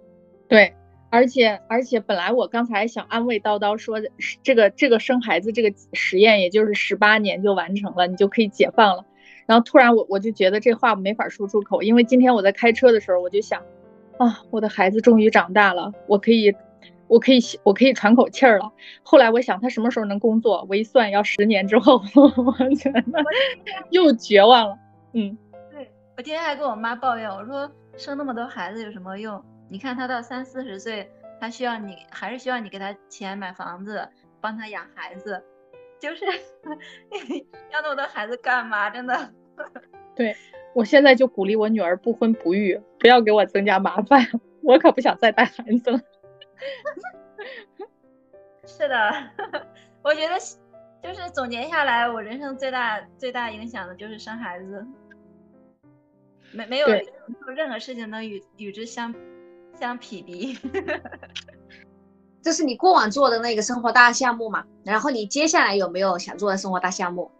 [SPEAKER 2] 对，而且而且本来我刚才想安慰叨叨说，这个这个生孩子这个实验，也就是十八年就完成了，你就可以解放了。然后突然我我就觉得这话没法说出口，因为今天我在开车的时候，我就想，啊，我的孩子终于长大了，我可以，我可以，我可以喘口气儿了。后来我想他什么时候能工作，我一算要十年之后，我觉得 又绝望了。嗯，
[SPEAKER 4] 对我今天还跟我妈抱怨，我说生那么多孩子有什么用？你看他到三四十岁，他需要你，还是需要你给他钱买房子，帮他养孩子。就是 要那么多孩子干嘛？真的。
[SPEAKER 2] 对我现在就鼓励我女儿不婚不育，不要给我增加麻烦，我可不想再带孩子了。
[SPEAKER 4] 是的，我觉得就是总结下来，我人生最大最大影响的就是生孩子，没没有任何事情能与与之相相匹敌。
[SPEAKER 3] 这是你过往做的那个生活大项目嘛？然后你接下来有没有想做的生活大项目？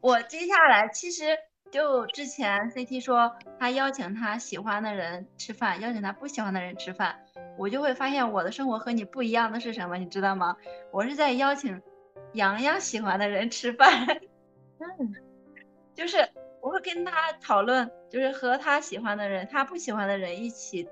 [SPEAKER 4] 我接下来其实就之前 CT 说他邀请他喜欢的人吃饭，邀请他不喜欢的人吃饭，我就会发现我的生活和你不一样的是什么？你知道吗？我是在邀请洋洋喜欢的人吃饭，嗯，就是我会跟他讨论，就是和他喜欢的人、他不喜欢的人一起，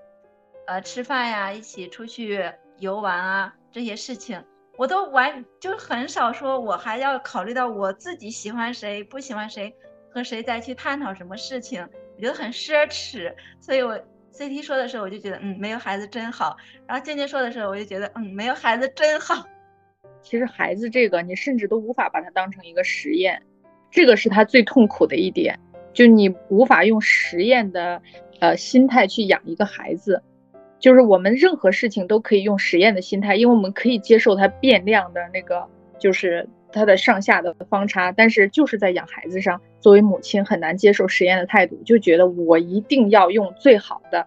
[SPEAKER 4] 呃，吃饭呀，一起出去。游玩啊，这些事情我都完，就很少说，我还要考虑到我自己喜欢谁，不喜欢谁，和谁再去探讨什么事情，我觉得很奢侈。所以我 CT 说的时候，我就觉得，嗯，没有孩子真好。然后静静说的时候，我就觉得，嗯，没有孩子真好。
[SPEAKER 2] 其实孩子这个，你甚至都无法把它当成一个实验，这个是他最痛苦的一点，就你无法用实验的呃心态去养一个孩子。就是我们任何事情都可以用实验的心态，因为我们可以接受它变量的那个，就是它的上下的方差。但是就是在养孩子上，作为母亲很难接受实验的态度，就觉得我一定要用最好的，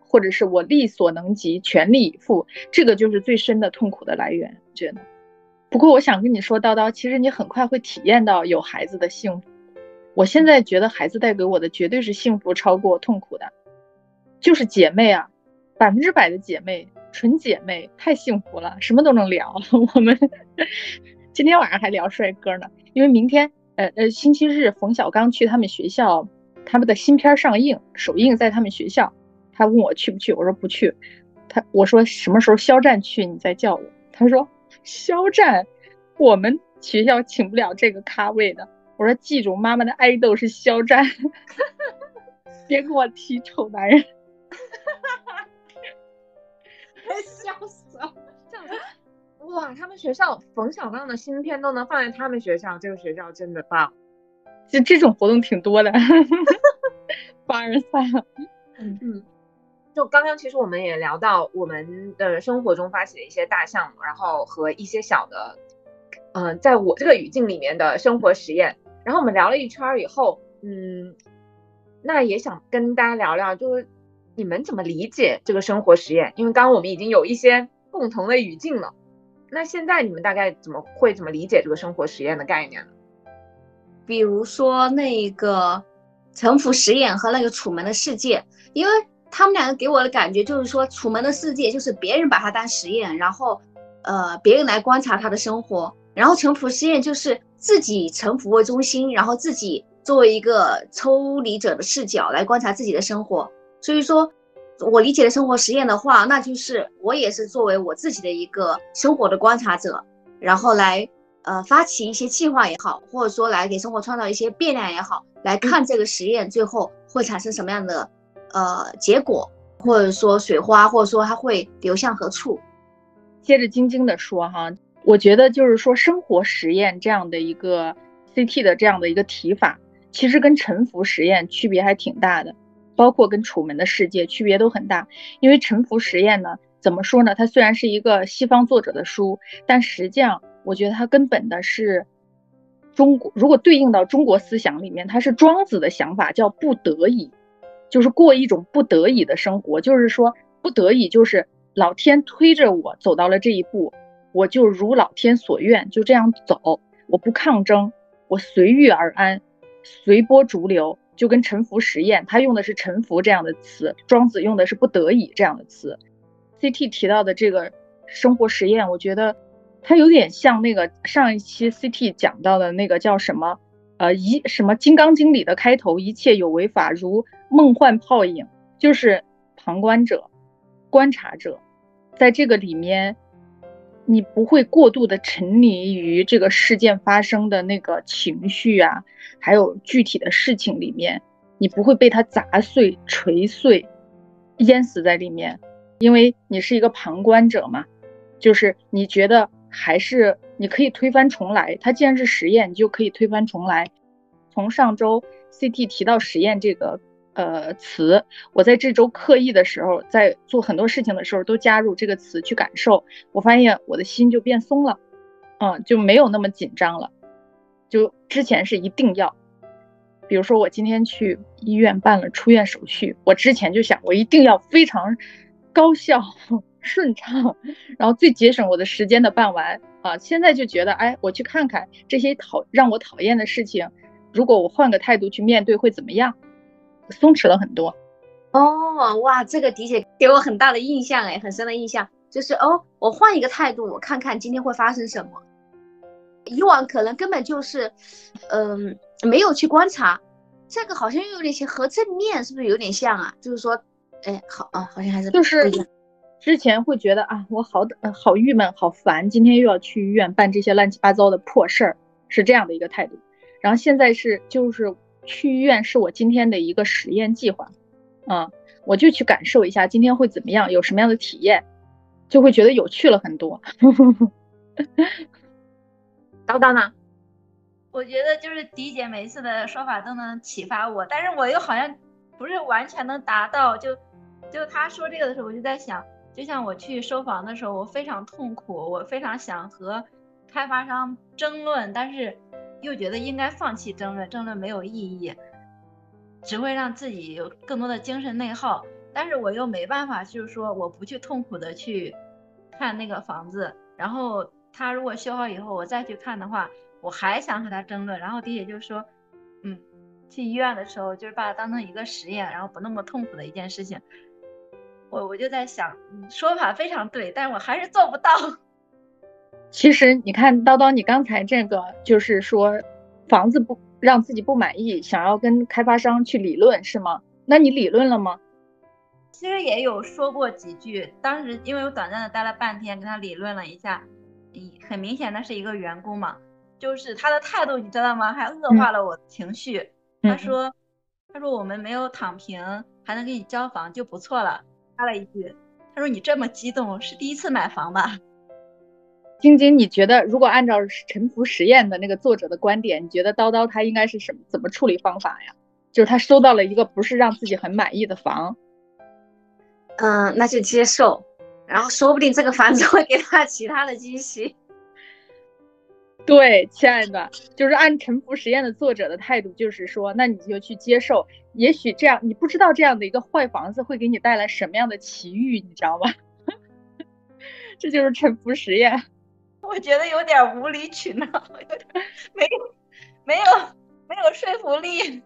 [SPEAKER 2] 或者是我力所能及，全力以赴。这个就是最深的痛苦的来源。觉得，不过我想跟你说，叨叨，其实你很快会体验到有孩子的幸福。我现在觉得孩子带给我的绝对是幸福超过痛苦的，就是姐妹啊。百分之百的姐妹，纯姐妹，太幸福了，什么都能聊。我们今天晚上还聊帅哥呢，因为明天，呃呃，星期日冯小刚去他们学校，他们的新片上映，首映在他们学校。他问我去不去，我说不去。他我说什么时候肖战去，你再叫我。他说肖战，我们学校请不了这个咖位的。我说记住，妈妈的爱豆是肖战，别给我提丑男人。
[SPEAKER 3] 笑死了！
[SPEAKER 1] 哇，他们学校冯小刚的新片都能放在他们学校，这个学校真的棒。
[SPEAKER 2] 就这种活动挺多的，八人赛。
[SPEAKER 1] 嗯嗯，就刚刚其实我们也聊到我们的生活中发起的一些大项目，然后和一些小的，嗯，在我这个语境里面的生活实验。然后我们聊了一圈以后，嗯，那也想跟大家聊聊，就是。你们怎么理解这个生活实验？因为刚刚我们已经有一些共同的语境了，那现在你们大概怎么会怎么理解这个生活实验的概念呢？
[SPEAKER 3] 比如说那个沉浮实验和那个楚门的世界，因为他们两个给我的感觉就是说，楚门的世界就是别人把它当实验，然后呃别人来观察他的生活，然后沉浮实验就是自己沉浮为中心，然后自己作为一个抽离者的视角来观察自己的生活。所以说，我理解的生活实验的话，那就是我也是作为我自己的一个生活的观察者，然后来呃发起一些计划也好，或者说来给生活创造一些变量也好，来看这个实验最后会产生什么样的呃结果，或者说水花，或者说它会流向何处。
[SPEAKER 2] 接着晶晶的说哈。我觉得就是说，生活实验这样的一个 CT 的这样的一个提法，其实跟沉浮实验区别还挺大的，包括跟《楚门的世界》区别都很大。因为沉浮实验呢，怎么说呢？它虽然是一个西方作者的书，但实际上我觉得它根本的是中国。如果对应到中国思想里面，它是庄子的想法，叫不得已，就是过一种不得已的生活。就是说，不得已就是老天推着我走到了这一步。我就如老天所愿，就这样走，我不抗争，我随遇而安，随波逐流，就跟沉浮实验，他用的是沉浮这样的词，庄子用的是不得已这样的词。CT 提到的这个生活实验，我觉得它有点像那个上一期 CT 讲到的那个叫什么，呃，一什么《金刚经》里的开头，一切有为法如梦幻泡影，就是旁观者、观察者，在这个里面。你不会过度的沉溺于这个事件发生的那个情绪啊，还有具体的事情里面，你不会被它砸碎、锤碎、淹死在里面，因为你是一个旁观者嘛。就是你觉得还是你可以推翻重来，它既然是实验，你就可以推翻重来。从上周 CT 提到实验这个。呃，词，我在这周刻意的时候，在做很多事情的时候，都加入这个词去感受，我发现我的心就变松了，嗯，就没有那么紧张了。就之前是一定要，比如说我今天去医院办了出院手续，我之前就想我一定要非常高效、顺畅，然后最节省我的时间的办完啊。现在就觉得，哎，我去看看这些讨让我讨厌的事情，如果我换个态度去面对，会怎么样？松弛了很多，
[SPEAKER 3] 哦，哇，这个迪姐给我很大的印象，哎，很深的印象，就是哦，我换一个态度，我看看今天会发生什么。以往可能根本就是，嗯，没有去观察，这个好像又有点像和正面，是不是有点像啊？就是说，哎，好啊，好像还是
[SPEAKER 2] 就是之前会觉得啊，我好呃好郁闷，好烦，今天又要去医院办这些乱七八糟的破事儿，是这样的一个态度。然后现在是就是。去医院是我今天的一个实验计划，啊，我就去感受一下今天会怎么样，有什么样的体验，就会觉得有趣了很多。
[SPEAKER 1] 叨叨呢？
[SPEAKER 4] 我觉得就是迪姐每次的说法都能启发我，但是我又好像不是完全能达到。就就他说这个的时候，我就在想，就像我去收房的时候，我非常痛苦，我非常想和开发商争论，但是。又觉得应该放弃争论，争论没有意义，只会让自己有更多的精神内耗。但是我又没办法，就是说我不去痛苦的去看那个房子，然后他如果修好以后我再去看的话，我还想和他争论。然后迪姐就说，嗯，去医院的时候就是把它当成一个实验，然后不那么痛苦的一件事情。我我就在想，说法非常对，但是我还是做不到。
[SPEAKER 2] 其实你看，叨叨，你刚才这个就是说，房子不让自己不满意，想要跟开发商去理论是吗？那你理论了吗？
[SPEAKER 4] 其实也有说过几句，当时因为我短暂的待了半天，跟他理论了一下，很明显的是一个员工嘛，就是他的态度你知道吗？还恶化了我的情绪。他说，他说我们没有躺平，还能给你交房就不错了。加了一句，他说你这么激动是第一次买房吧？
[SPEAKER 2] 晶晶，你觉得如果按照沉浮实验的那个作者的观点，你觉得叨叨他应该是什么怎么处理方法呀？就是他收到了一个不是让自己很满意的房，
[SPEAKER 3] 嗯，那就接受，然后说不定这个房子会给他其他的惊喜。
[SPEAKER 2] 对，亲爱的，就是按沉浮实验的作者的态度，就是说，那你就去接受，也许这样，你不知道这样的一个坏房子会给你带来什么样的奇遇，你知道吗？这就是沉浮实验。
[SPEAKER 4] 我觉得有点无理取闹，有点没有没有没有说服力。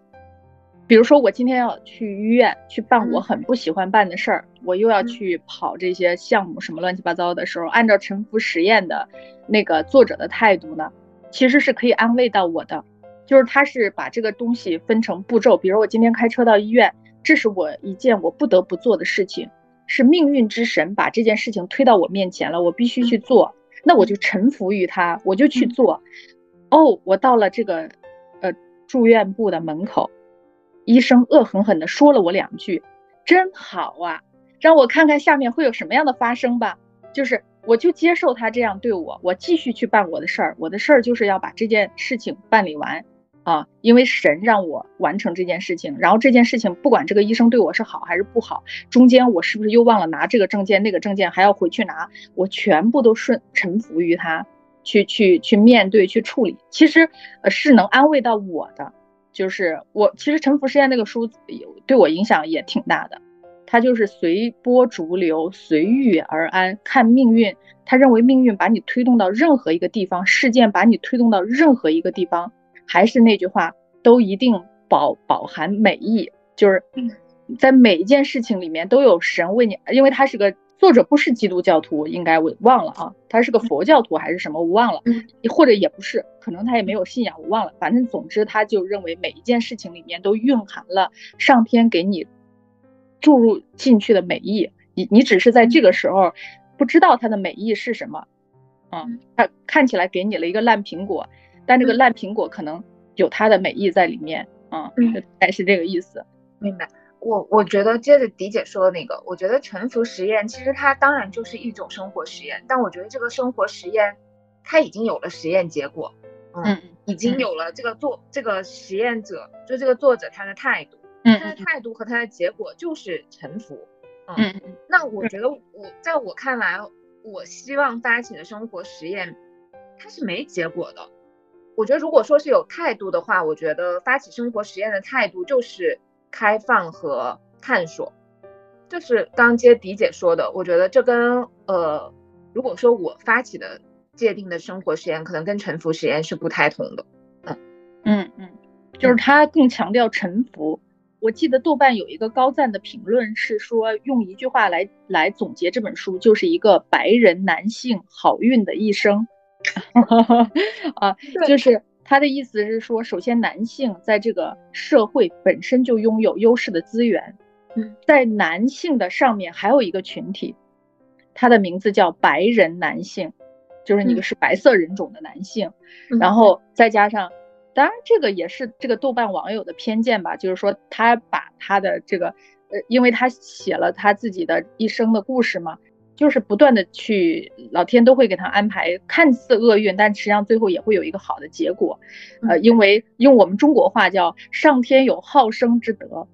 [SPEAKER 2] 比如说我今天要去医院去办我很不喜欢办的事儿，我又要去跑这些项目什么乱七八糟的时候，按照沉浮实验的那个作者的态度呢，其实是可以安慰到我的，就是他是把这个东西分成步骤，比如我今天开车到医院，这是我一件我不得不做的事情，是命运之神把这件事情推到我面前了，我必须去做，那我就臣服于他，我就去做。哦，我到了这个呃住院部的门口。医生恶狠狠地说了我两句，真好啊，让我看看下面会有什么样的发生吧。就是我就接受他这样对我，我继续去办我的事儿。我的事儿就是要把这件事情办理完啊，因为神让我完成这件事情。然后这件事情不管这个医生对我是好还是不好，中间我是不是又忘了拿这个证件那个证件还要回去拿，我全部都顺臣服于他，去去去面对去处理，其实呃是能安慰到我的。就是我其实《沉浮实验》那个书对我影响也挺大的，他就是随波逐流、随遇而安，看命运。他认为命运把你推动到任何一个地方，事件把你推动到任何一个地方，还是那句话，都一定饱饱含美意，就是在每一件事情里面都有神为你，因为他是个。作者不是基督教徒，应该我忘了啊，他是个佛教徒还是什么，我忘了，或者也不是，可能他也没有信仰，我忘了。反正总之，他就认为每一件事情里面都蕴含了上天给你注入进去的美意，你你只是在这个时候不知道它的美意是什么，嗯，他看起来给你了一个烂苹果，但这个烂苹果可能有它的美意在里面，嗯，大概是这个意思，
[SPEAKER 1] 明白。我我觉得接着迪姐说的那个，我觉得沉浮实验其实它当然就是一种生活实验，但我觉得这个生活实验它已经有了实验结果，嗯，已经有了这个作这个实验者就这个作者他的态度，嗯，他的态度和他的结果就是沉浮，嗯，那我觉得我在我看来，我希望发起的生活实验它是没结果的，我觉得如果说是有态度的话，我觉得发起生活实验的态度就是。开放和探索，就是刚接迪姐说的，我觉得这跟呃，如果说我发起的界定的生活实验，可能跟沉浮实验是不太同的。
[SPEAKER 2] 嗯嗯嗯，就是他更强调沉浮。我记得豆瓣有一个高赞的评论是说，用一句话来来总结这本书，就是一个白人男性好运的一生。啊，就是。他的意思是说，首先男性在这个社会本身就拥有优势的资源，
[SPEAKER 1] 嗯，
[SPEAKER 2] 在男性的上面还有一个群体，他的名字叫白人男性，就是你是白色人种的男性，然后再加上，当然这个也是这个豆瓣网友的偏见吧，就是说他把他的这个，呃，因为他写了他自己的一生的故事嘛。就是不断的去，老天都会给他安排看似厄运，但实际上最后也会有一个好的结果，呃，因为用我们中国话叫上天有好生之德，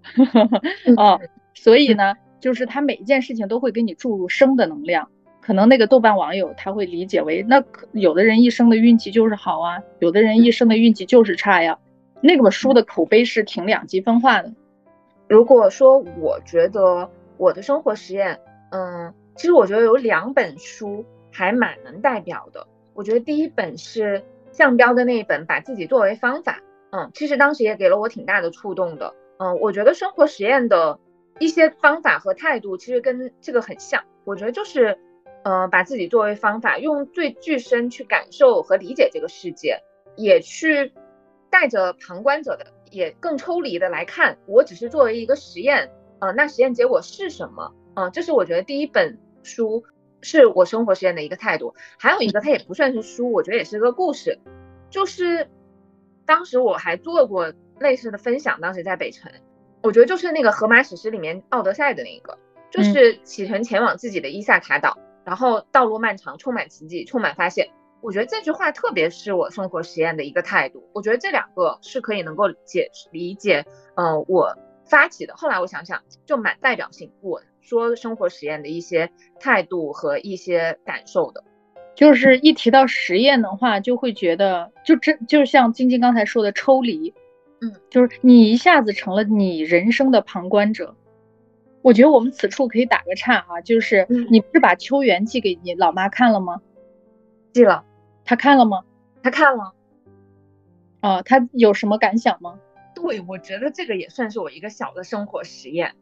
[SPEAKER 2] 啊，所以呢，就是他每一件事情都会给你注入生的能量。可能那个豆瓣网友他会理解为，那有的人一生的运气就是好啊，有的人一生的运气就是差呀。那本书的口碑是挺两极分化的。
[SPEAKER 1] 如果说我觉得我的生活实验，嗯。其实我觉得有两本书还蛮能代表的。我觉得第一本是向标的那一本《把自己作为方法》，嗯，其实当时也给了我挺大的触动的。嗯，我觉得生活实验的一些方法和态度其实跟这个很像。我觉得就是，呃，把自己作为方法，用最具身去感受和理解这个世界，也去带着旁观者的，也更抽离的来看，我只是作为一个实验，呃，那实验结果是什么？嗯，这是我觉得第一本。书是我生活实验的一个态度，还有一个它也不算是书，我觉得也是个故事，就是当时我还做过类似的分享，当时在北城，我觉得就是那个《荷马史诗》里面奥德赛的那个，就是启程前往自己的伊萨卡岛，然后道路漫长，充满奇迹，充满发现。我觉得这句话特别是我生活实验的一个态度，我觉得这两个是可以能够解理解，嗯，我发起的。后来我想想，就蛮代表性我。说生活实验的一些态度和一些感受的，
[SPEAKER 2] 就是一提到实验的话，就会觉得就真就像晶晶刚才说的抽离，
[SPEAKER 1] 嗯，
[SPEAKER 2] 就是你一下子成了你人生的旁观者。我觉得我们此处可以打个岔啊，就是你不是把秋园寄给你老妈看了吗？
[SPEAKER 1] 寄了，
[SPEAKER 2] 她看了吗？
[SPEAKER 1] 她看了。
[SPEAKER 2] 哦，她有什么感想吗？
[SPEAKER 1] 对对，我觉得这个也算是我一个小的生活实验。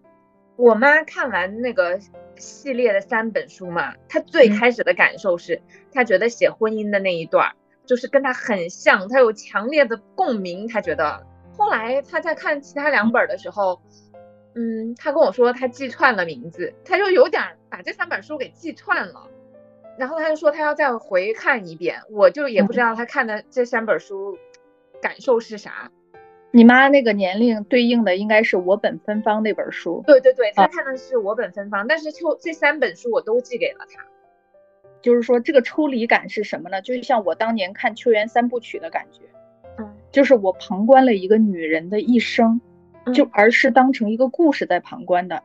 [SPEAKER 1] 我妈看完那个系列的三本书嘛，她最开始的感受是，她觉得写婚姻的那一段就是跟她很像，她有强烈的共鸣。她觉得，后来她在看其他两本的时候，嗯，她跟我说她记串了名字，她就有点把这三本书给记串了。然后她就说她要再回看一遍，我就也不知道她看的这三本书感受是啥。
[SPEAKER 2] 你妈那个年龄对应的应该是我本芬芳那本书。
[SPEAKER 1] 对对对，她看的是我本芬芳，但是就这三本书我都寄给了她。
[SPEAKER 2] 就是说这个抽离感是什么呢？就像我当年看《秋园三部曲》的感觉，
[SPEAKER 1] 嗯，
[SPEAKER 2] 就是我旁观了一个女人的一生，就而是当成一个故事在旁观的。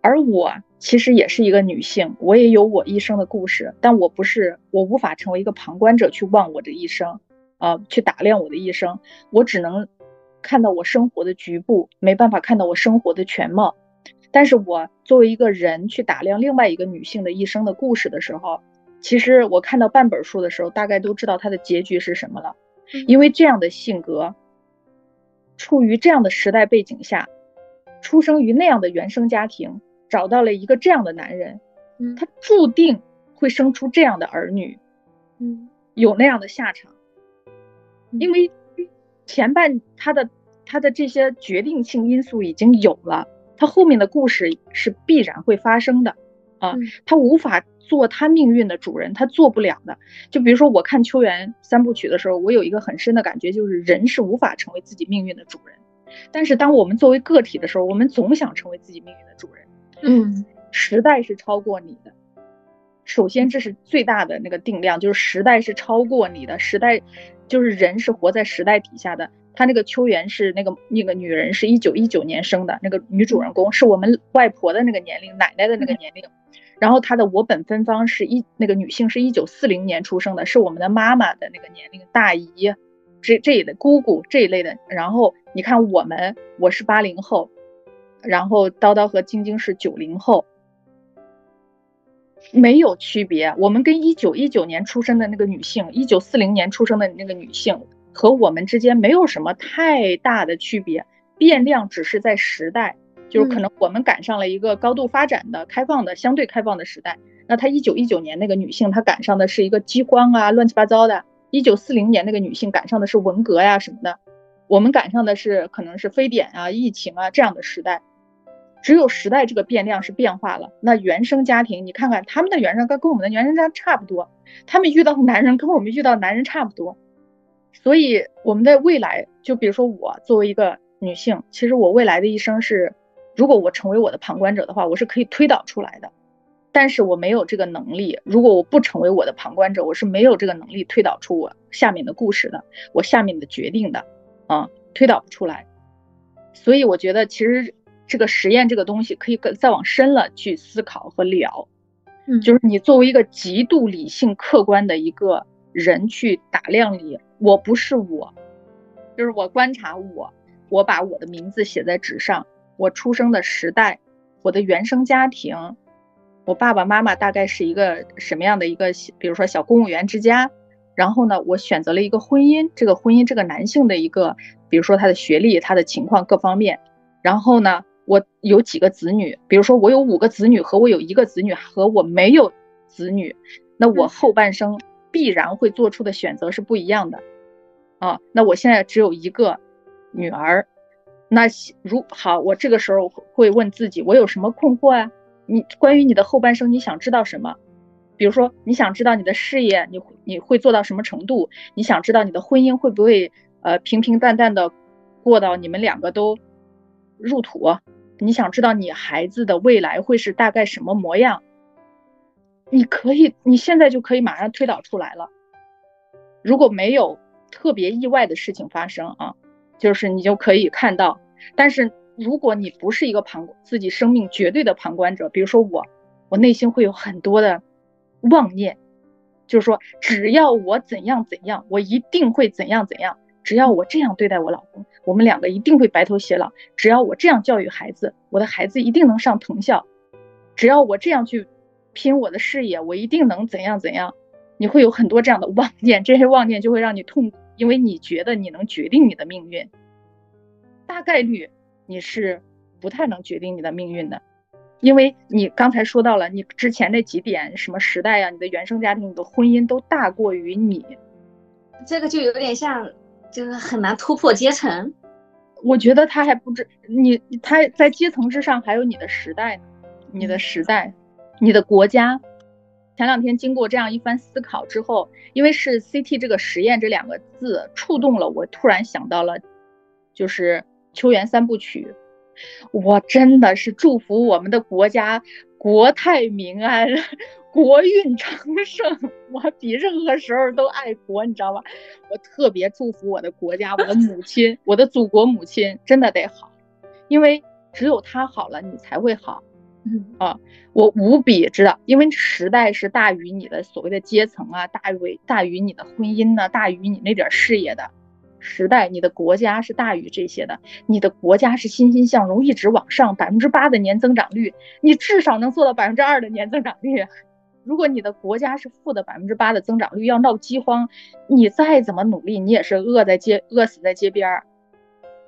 [SPEAKER 2] 而我其实也是一个女性，我也有我一生的故事，但我不是，我无法成为一个旁观者去望我的一生，啊，去打量我的一生，我只能。看到我生活的局部，没办法看到我生活的全貌。但是我作为一个人去打量另外一个女性的一生的故事的时候，其实我看到半本书的时候，大概都知道她的结局是什么了。因为这样的性格，处于这样的时代背景下，出生于那样的原生家庭，找到了一个这样的男人，
[SPEAKER 1] 嗯，
[SPEAKER 2] 他注定会生出这样的儿女，
[SPEAKER 1] 嗯，
[SPEAKER 2] 有那样的下场，因为。前半他的他的这些决定性因素已经有了，他后面的故事是必然会发生的，啊，他无法做他命运的主人，他做不了的。就比如说我看秋园三部曲的时候，我有一个很深的感觉，就是人是无法成为自己命运的主人，但是当我们作为个体的时候，我们总想成为自己命运的主人。
[SPEAKER 1] 嗯，
[SPEAKER 2] 时代是超过你的，首先这是最大的那个定量，就是时代是超过你的，时代。就是人是活在时代底下的，他那个秋园是那个那个女人是一九一九年生的，那个女主人公是我们外婆的那个年龄，奶奶的那个年龄。然后她的我本芬芳是一那个女性是一九四零年出生的，是我们的妈妈的那个年龄，大姨这这一类姑姑这一类的。然后你看我们，我是八零后，然后叨叨和晶晶是九零后。没有区别，我们跟一九一九年出生的那个女性，一九四零年出生的那个女性和我们之间没有什么太大的区别，变量只是在时代，就是可能我们赶上了一个高度发展的、开放的、相对开放的时代。那她一九一九年那个女性，她赶上的是一个饥荒啊、乱七八糟的；一九四零年那个女性赶上的是文革呀什么的，我们赶上的是可能是非典啊、疫情啊这样的时代。只有时代这个变量是变化了，那原生家庭，你看看他们的原生跟跟我们的原生家差不多，他们遇到的男人跟我们遇到男人差不多，所以我们的未来，就比如说我作为一个女性，其实我未来的一生是，如果我成为我的旁观者的话，我是可以推导出来的，但是我没有这个能力。如果我不成为我的旁观者，我是没有这个能力推导出我下面的故事的，我下面的决定的，啊，推导不出来。所以我觉得其实。这个实验这个东西可以更再往深了去思考和聊，
[SPEAKER 1] 嗯，
[SPEAKER 2] 就是你作为一个极度理性客观的一个人去打量你，我不是我，就是我观察我，我把我的名字写在纸上，我出生的时代，我的原生家庭，我爸爸妈妈大概是一个什么样的一个，比如说小公务员之家，然后呢，我选择了一个婚姻，这个婚姻这个男性的一个，比如说他的学历、他的情况各方面，然后呢。我有几个子女，比如说我有五个子女和我有一个子女和我没有子女，那我后半生必然会做出的选择是不一样的啊。那我现在只有一个女儿，那如好，我这个时候会问自己，我有什么困惑啊？你关于你的后半生，你想知道什么？比如说你想知道你的事业，你你会做到什么程度？你想知道你的婚姻会不会呃平平淡淡的过到你们两个都入土？你想知道你孩子的未来会是大概什么模样？你可以，你现在就可以马上推导出来了。如果没有特别意外的事情发生啊，就是你就可以看到。但是如果你不是一个旁自己生命绝对的旁观者，比如说我，我内心会有很多的妄念，就是说只要我怎样怎样，我一定会怎样怎样。只要我这样对待我老公，我们两个一定会白头偕老。只要我这样教育孩子，我的孩子一定能上藤校。只要我这样去拼我的事业，我一定能怎样怎样。你会有很多这样的妄念，这些妄念就会让你痛苦，因为你觉得你能决定你的命运。大概率你是不太能决定你的命运的，因为你刚才说到了，你之前那几点，什么时代呀，你的原生家庭、你的婚姻都大过于你。
[SPEAKER 3] 这个就有点像，就是很难突破阶层。
[SPEAKER 2] 我觉得他还不止你，他在阶层之上还有你的时代呢，你的时代，你的国家。前两天经过这样一番思考之后，因为是 CT 这个实验这两个字触动了我，突然想到了，就是秋园三部曲。我真的是祝福我们的国家国泰民安，国运昌盛。我比任何时候都爱国，你知道吧？我特别祝福我的国家，我的母亲，我的祖国母亲真的得好，因为只有她好了，你才会好。嗯啊，我无比知道，因为时代是大于你的所谓的阶层啊，大于大于你的婚姻呢，大于你那点事业的时代，你的国家是大于这些的。你的国家是欣欣向荣，一直往上，百分之八的年增长率，你至少能做到百分之二的年增长率。如果你的国家是负的百分之八的增长率，要闹饥荒，你再怎么努力，你也是饿在街饿死在街边儿。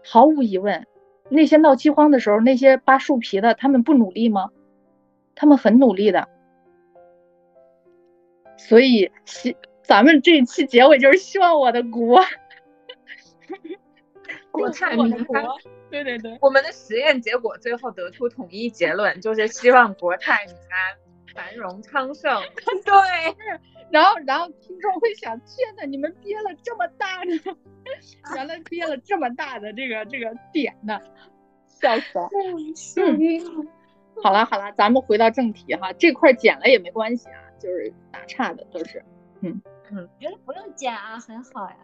[SPEAKER 2] 毫无疑问。那些闹饥荒的时候，那些扒树皮的，他们不努力吗？他们很努力的。所以，希咱们这一期结尾就是希望我的国，
[SPEAKER 1] 国泰民安。
[SPEAKER 2] 对对对，
[SPEAKER 1] 我们的实验结果最后得出统一结论，就是希望国泰民安，繁荣昌盛。
[SPEAKER 2] 对。然后，然后听众会想：天呐，你们憋了这么大的，原来憋了这么大的这个这个点呢，笑死了。嗯，好了好了，咱们回到正题哈，这块剪了也没关系啊，就是打岔的都是。嗯
[SPEAKER 4] 嗯，觉得不用剪啊，很好呀。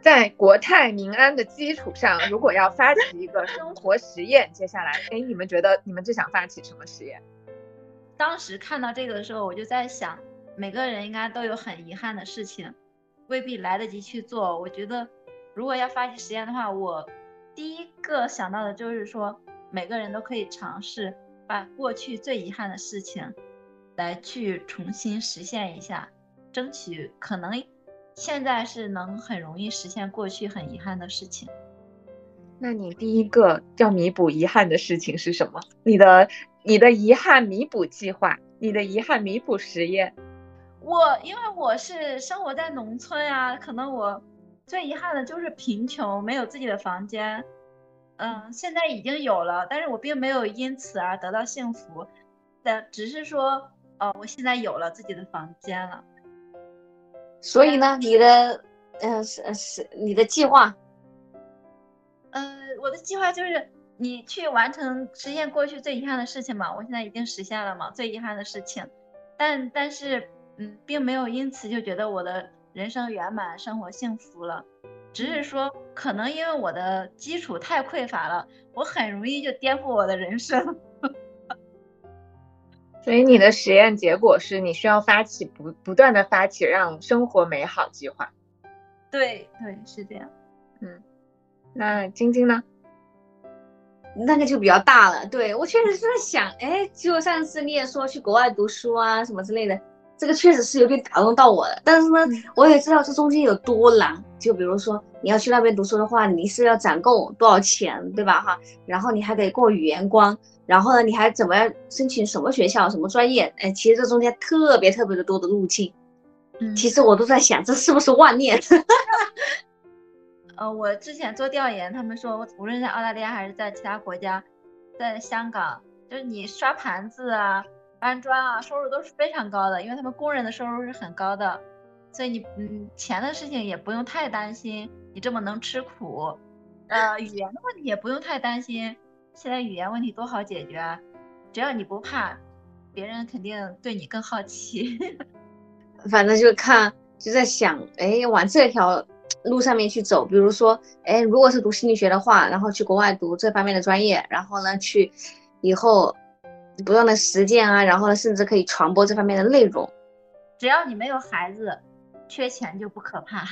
[SPEAKER 1] 在国泰民安的基础上，如果要发起一个生活实验，接下来，哎，你们觉得你们最想发起什么实验？
[SPEAKER 4] 当时看到这个的时候，我就在想。每个人应该都有很遗憾的事情，未必来得及去做。我觉得，如果要发起实验的话，我第一个想到的就是说，每个人都可以尝试把过去最遗憾的事情，来去重新实现一下，争取可能现在是能很容易实现过去很遗憾的事情。
[SPEAKER 1] 那你第一个要弥补遗憾的事情是什么？你的你的遗憾弥补计划，你的遗憾弥补实验。
[SPEAKER 4] 我因为我是生活在农村啊，可能我最遗憾的就是贫穷，没有自己的房间。嗯，现在已经有了，但是我并没有因此而得到幸福，但只是说，呃，我现在有了自己的房间了。
[SPEAKER 3] 所以呢，你的，嗯，是是你的计划？
[SPEAKER 4] 嗯，我的计划就是你去完成实现过去最遗憾的事情嘛。我现在已经实现了嘛，最遗憾的事情，但但是。嗯，并没有因此就觉得我的人生圆满，生活幸福了，只是说可能因为我的基础太匮乏了，我很容易就颠覆我的人生。
[SPEAKER 1] 所以你的实验结果是你需要发起不不断的发起让生活美好计划。
[SPEAKER 4] 对对，是这样。
[SPEAKER 1] 嗯，那晶晶呢？
[SPEAKER 3] 那个就比较大了。对我确实是在想，哎，就上次你也说去国外读书啊什么之类的。这个确实是有点打动到我的，但是呢，我也知道这中间有多难。就比如说你要去那边读书的话，你是要攒够多少钱，对吧？哈，然后你还得过语言关，然后呢，你还怎么样申请什么学校、什么专业？哎，其实这中间特别特别的多的路径。嗯，其实我都在想，这是不是妄念？
[SPEAKER 4] 呃，我之前做调研，他们说，无论在澳大利亚还是在其他国家，在香港，就是你刷盘子啊。搬砖啊，收入都是非常高的，因为他们工人的收入是很高的，所以你嗯钱的事情也不用太担心，你这么能吃苦，呃语言的问题也不用太担心，现在语言问题多好解决，只要你不怕，别人肯定对你更好奇。
[SPEAKER 3] 反正就看就在想，哎，往这条路上面去走，比如说，哎，如果是读心理学的话，然后去国外读这方面的专业，然后呢去以后。不断的实践啊，然后呢，甚至可以传播这方面的内容。
[SPEAKER 4] 只要你没有孩子，缺钱就不可怕。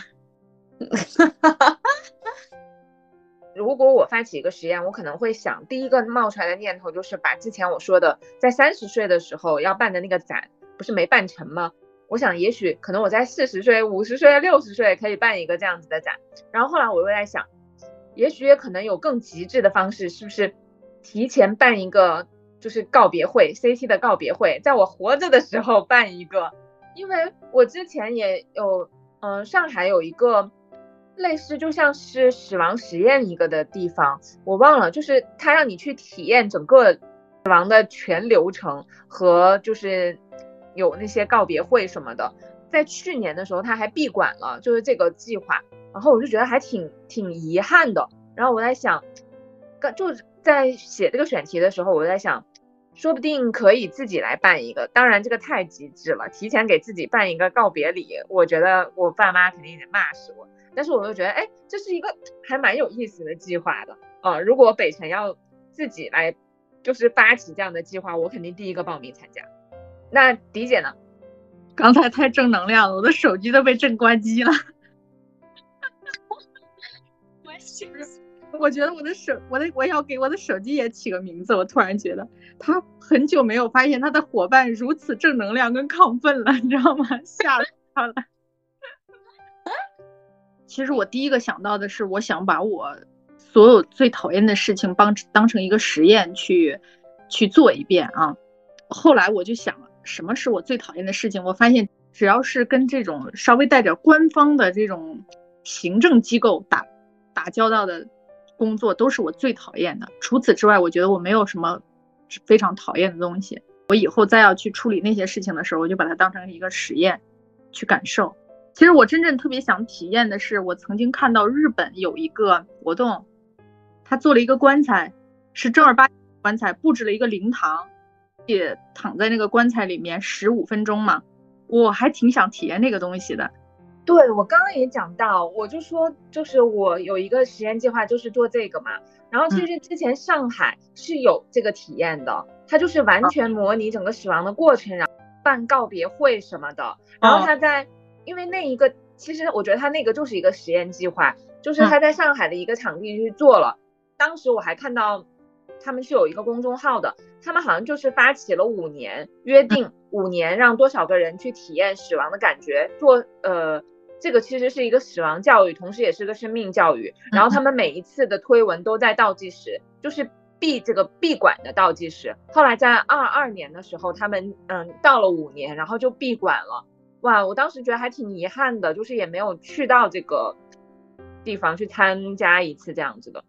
[SPEAKER 1] 如果我发起一个实验，我可能会想，第一个冒出来的念头就是把之前我说的在三十岁的时候要办的那个展，不是没办成吗？我想，也许可能我在四十岁、五十岁、六十岁可以办一个这样子的展。然后后来我又在想。也许也可能有更极致的方式，是不是？提前办一个就是告别会，CT 的告别会，在我活着的时候办一个，因为我之前也有，嗯，上海有一个类似就像是死亡实验一个的地方，我忘了，就是他让你去体验整个死亡的全流程和就是有那些告别会什么的，在去年的时候他还闭馆了，就是这个计划，然后我就觉得还挺挺遗憾的，然后我在想，就。在写这个选题的时候，我在想，说不定可以自己来办一个。当然，这个太极致了，提前给自己办一个告别礼，我觉得我爸妈肯定得骂死我。但是我又觉得，哎，这是一个还蛮有意思的计划的啊！如果北辰要自己来，就是发起这样的计划，我肯定第一个报名参加。那迪姐呢？
[SPEAKER 2] 刚才太正能量了，我的手机都被震关机了。
[SPEAKER 3] 我
[SPEAKER 2] 觉得我的手，我的我要给我的手机也起个名字。我突然觉得，他很久没有发现他的伙伴如此正能量跟亢奋了，你知道吗？吓死他了。其实我第一个想到的是，我想把我所有最讨厌的事情帮当成一个实验去去做一遍啊。后来我就想了，什么是我最讨厌的事情？我发现只要是跟这种稍微带点官方的这种行政机构打打交道的。工作都是我最讨厌的。除此之外，我觉得我没有什么非常讨厌的东西。我以后再要去处理那些事情的时候，我就把它当成一个实验去感受。其实我真正特别想体验的是，我曾经看到日本有一个活动，他做了一个棺材，是正儿八经棺材，布置了一个灵堂，也躺在那个棺材里面十五分钟嘛。我还挺想体验那个东西的。
[SPEAKER 1] 对我刚刚也讲到，我就说，就是我有一个实验计划，就是做这个嘛。然后其实之前上海是有这个体验的，它就是完全模拟整个死亡的过程，然后办告别会什么的。然后他在，因为那一个，其实我觉得他那个就是一个实验计划，就是他在上海的一个场地去做了。当时我还看到他们是有一个公众号的，他们好像就是发起了五年，约定 五年让多少个人去体验死亡的感觉，做呃。这个其实是一个死亡教育，同时也是个生命教育。然后他们每一次的推文都在倒计时，就是闭这个闭馆的倒计时。后来在二二年的时候，他们嗯到了五年，然后就闭馆了。哇，我当时觉得还挺遗憾的，就是也没有去到这个地方去参加一次这样子的。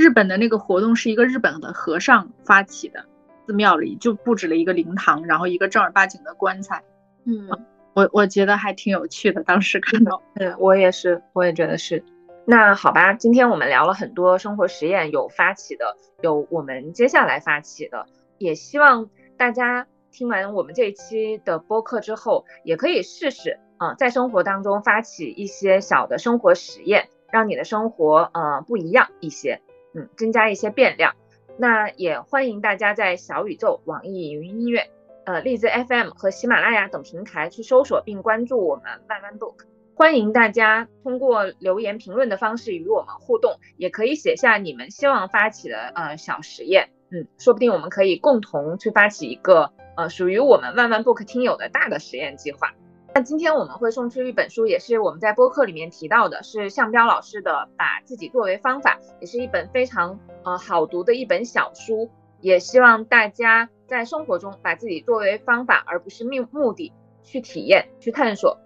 [SPEAKER 2] 日本的那个活动是一个日本的和尚发起的，寺庙里就布置了一个灵堂，然后一个正儿八经的棺材。
[SPEAKER 1] 嗯。
[SPEAKER 2] 我我觉得还挺有趣的，当时看到，
[SPEAKER 1] 嗯，我也是，我也觉得是。那好吧，今天我们聊了很多生活实验，有发起的，有我们接下来发起的，也希望大家听完我们这一期的播客之后，也可以试试啊，在生活当中发起一些小的生活实验，让你的生活呃不一样一些，嗯，增加一些变量。那也欢迎大家在小宇宙、网易云音乐。呃，荔枝 FM 和喜马拉雅等平台去搜索并关注我们慢慢 book，欢迎大家通过留言评论的方式与我们互动，也可以写下你们希望发起的呃小实验，嗯，说不定我们可以共同去发起一个呃属于我们万万 book 听友的大的实验计划。那今天我们会送出一本书，也是我们在播客里面提到的，是向彪老师的《把自己作为方法》，也是一本非常呃好读的一本小书，也希望大家。在生活中把自己作为方法，而不是目目的去体验、去探索。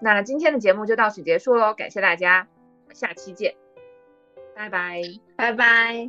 [SPEAKER 1] 那今天的节目就到此结束喽，感谢大家，下期见，拜拜，
[SPEAKER 3] 拜拜。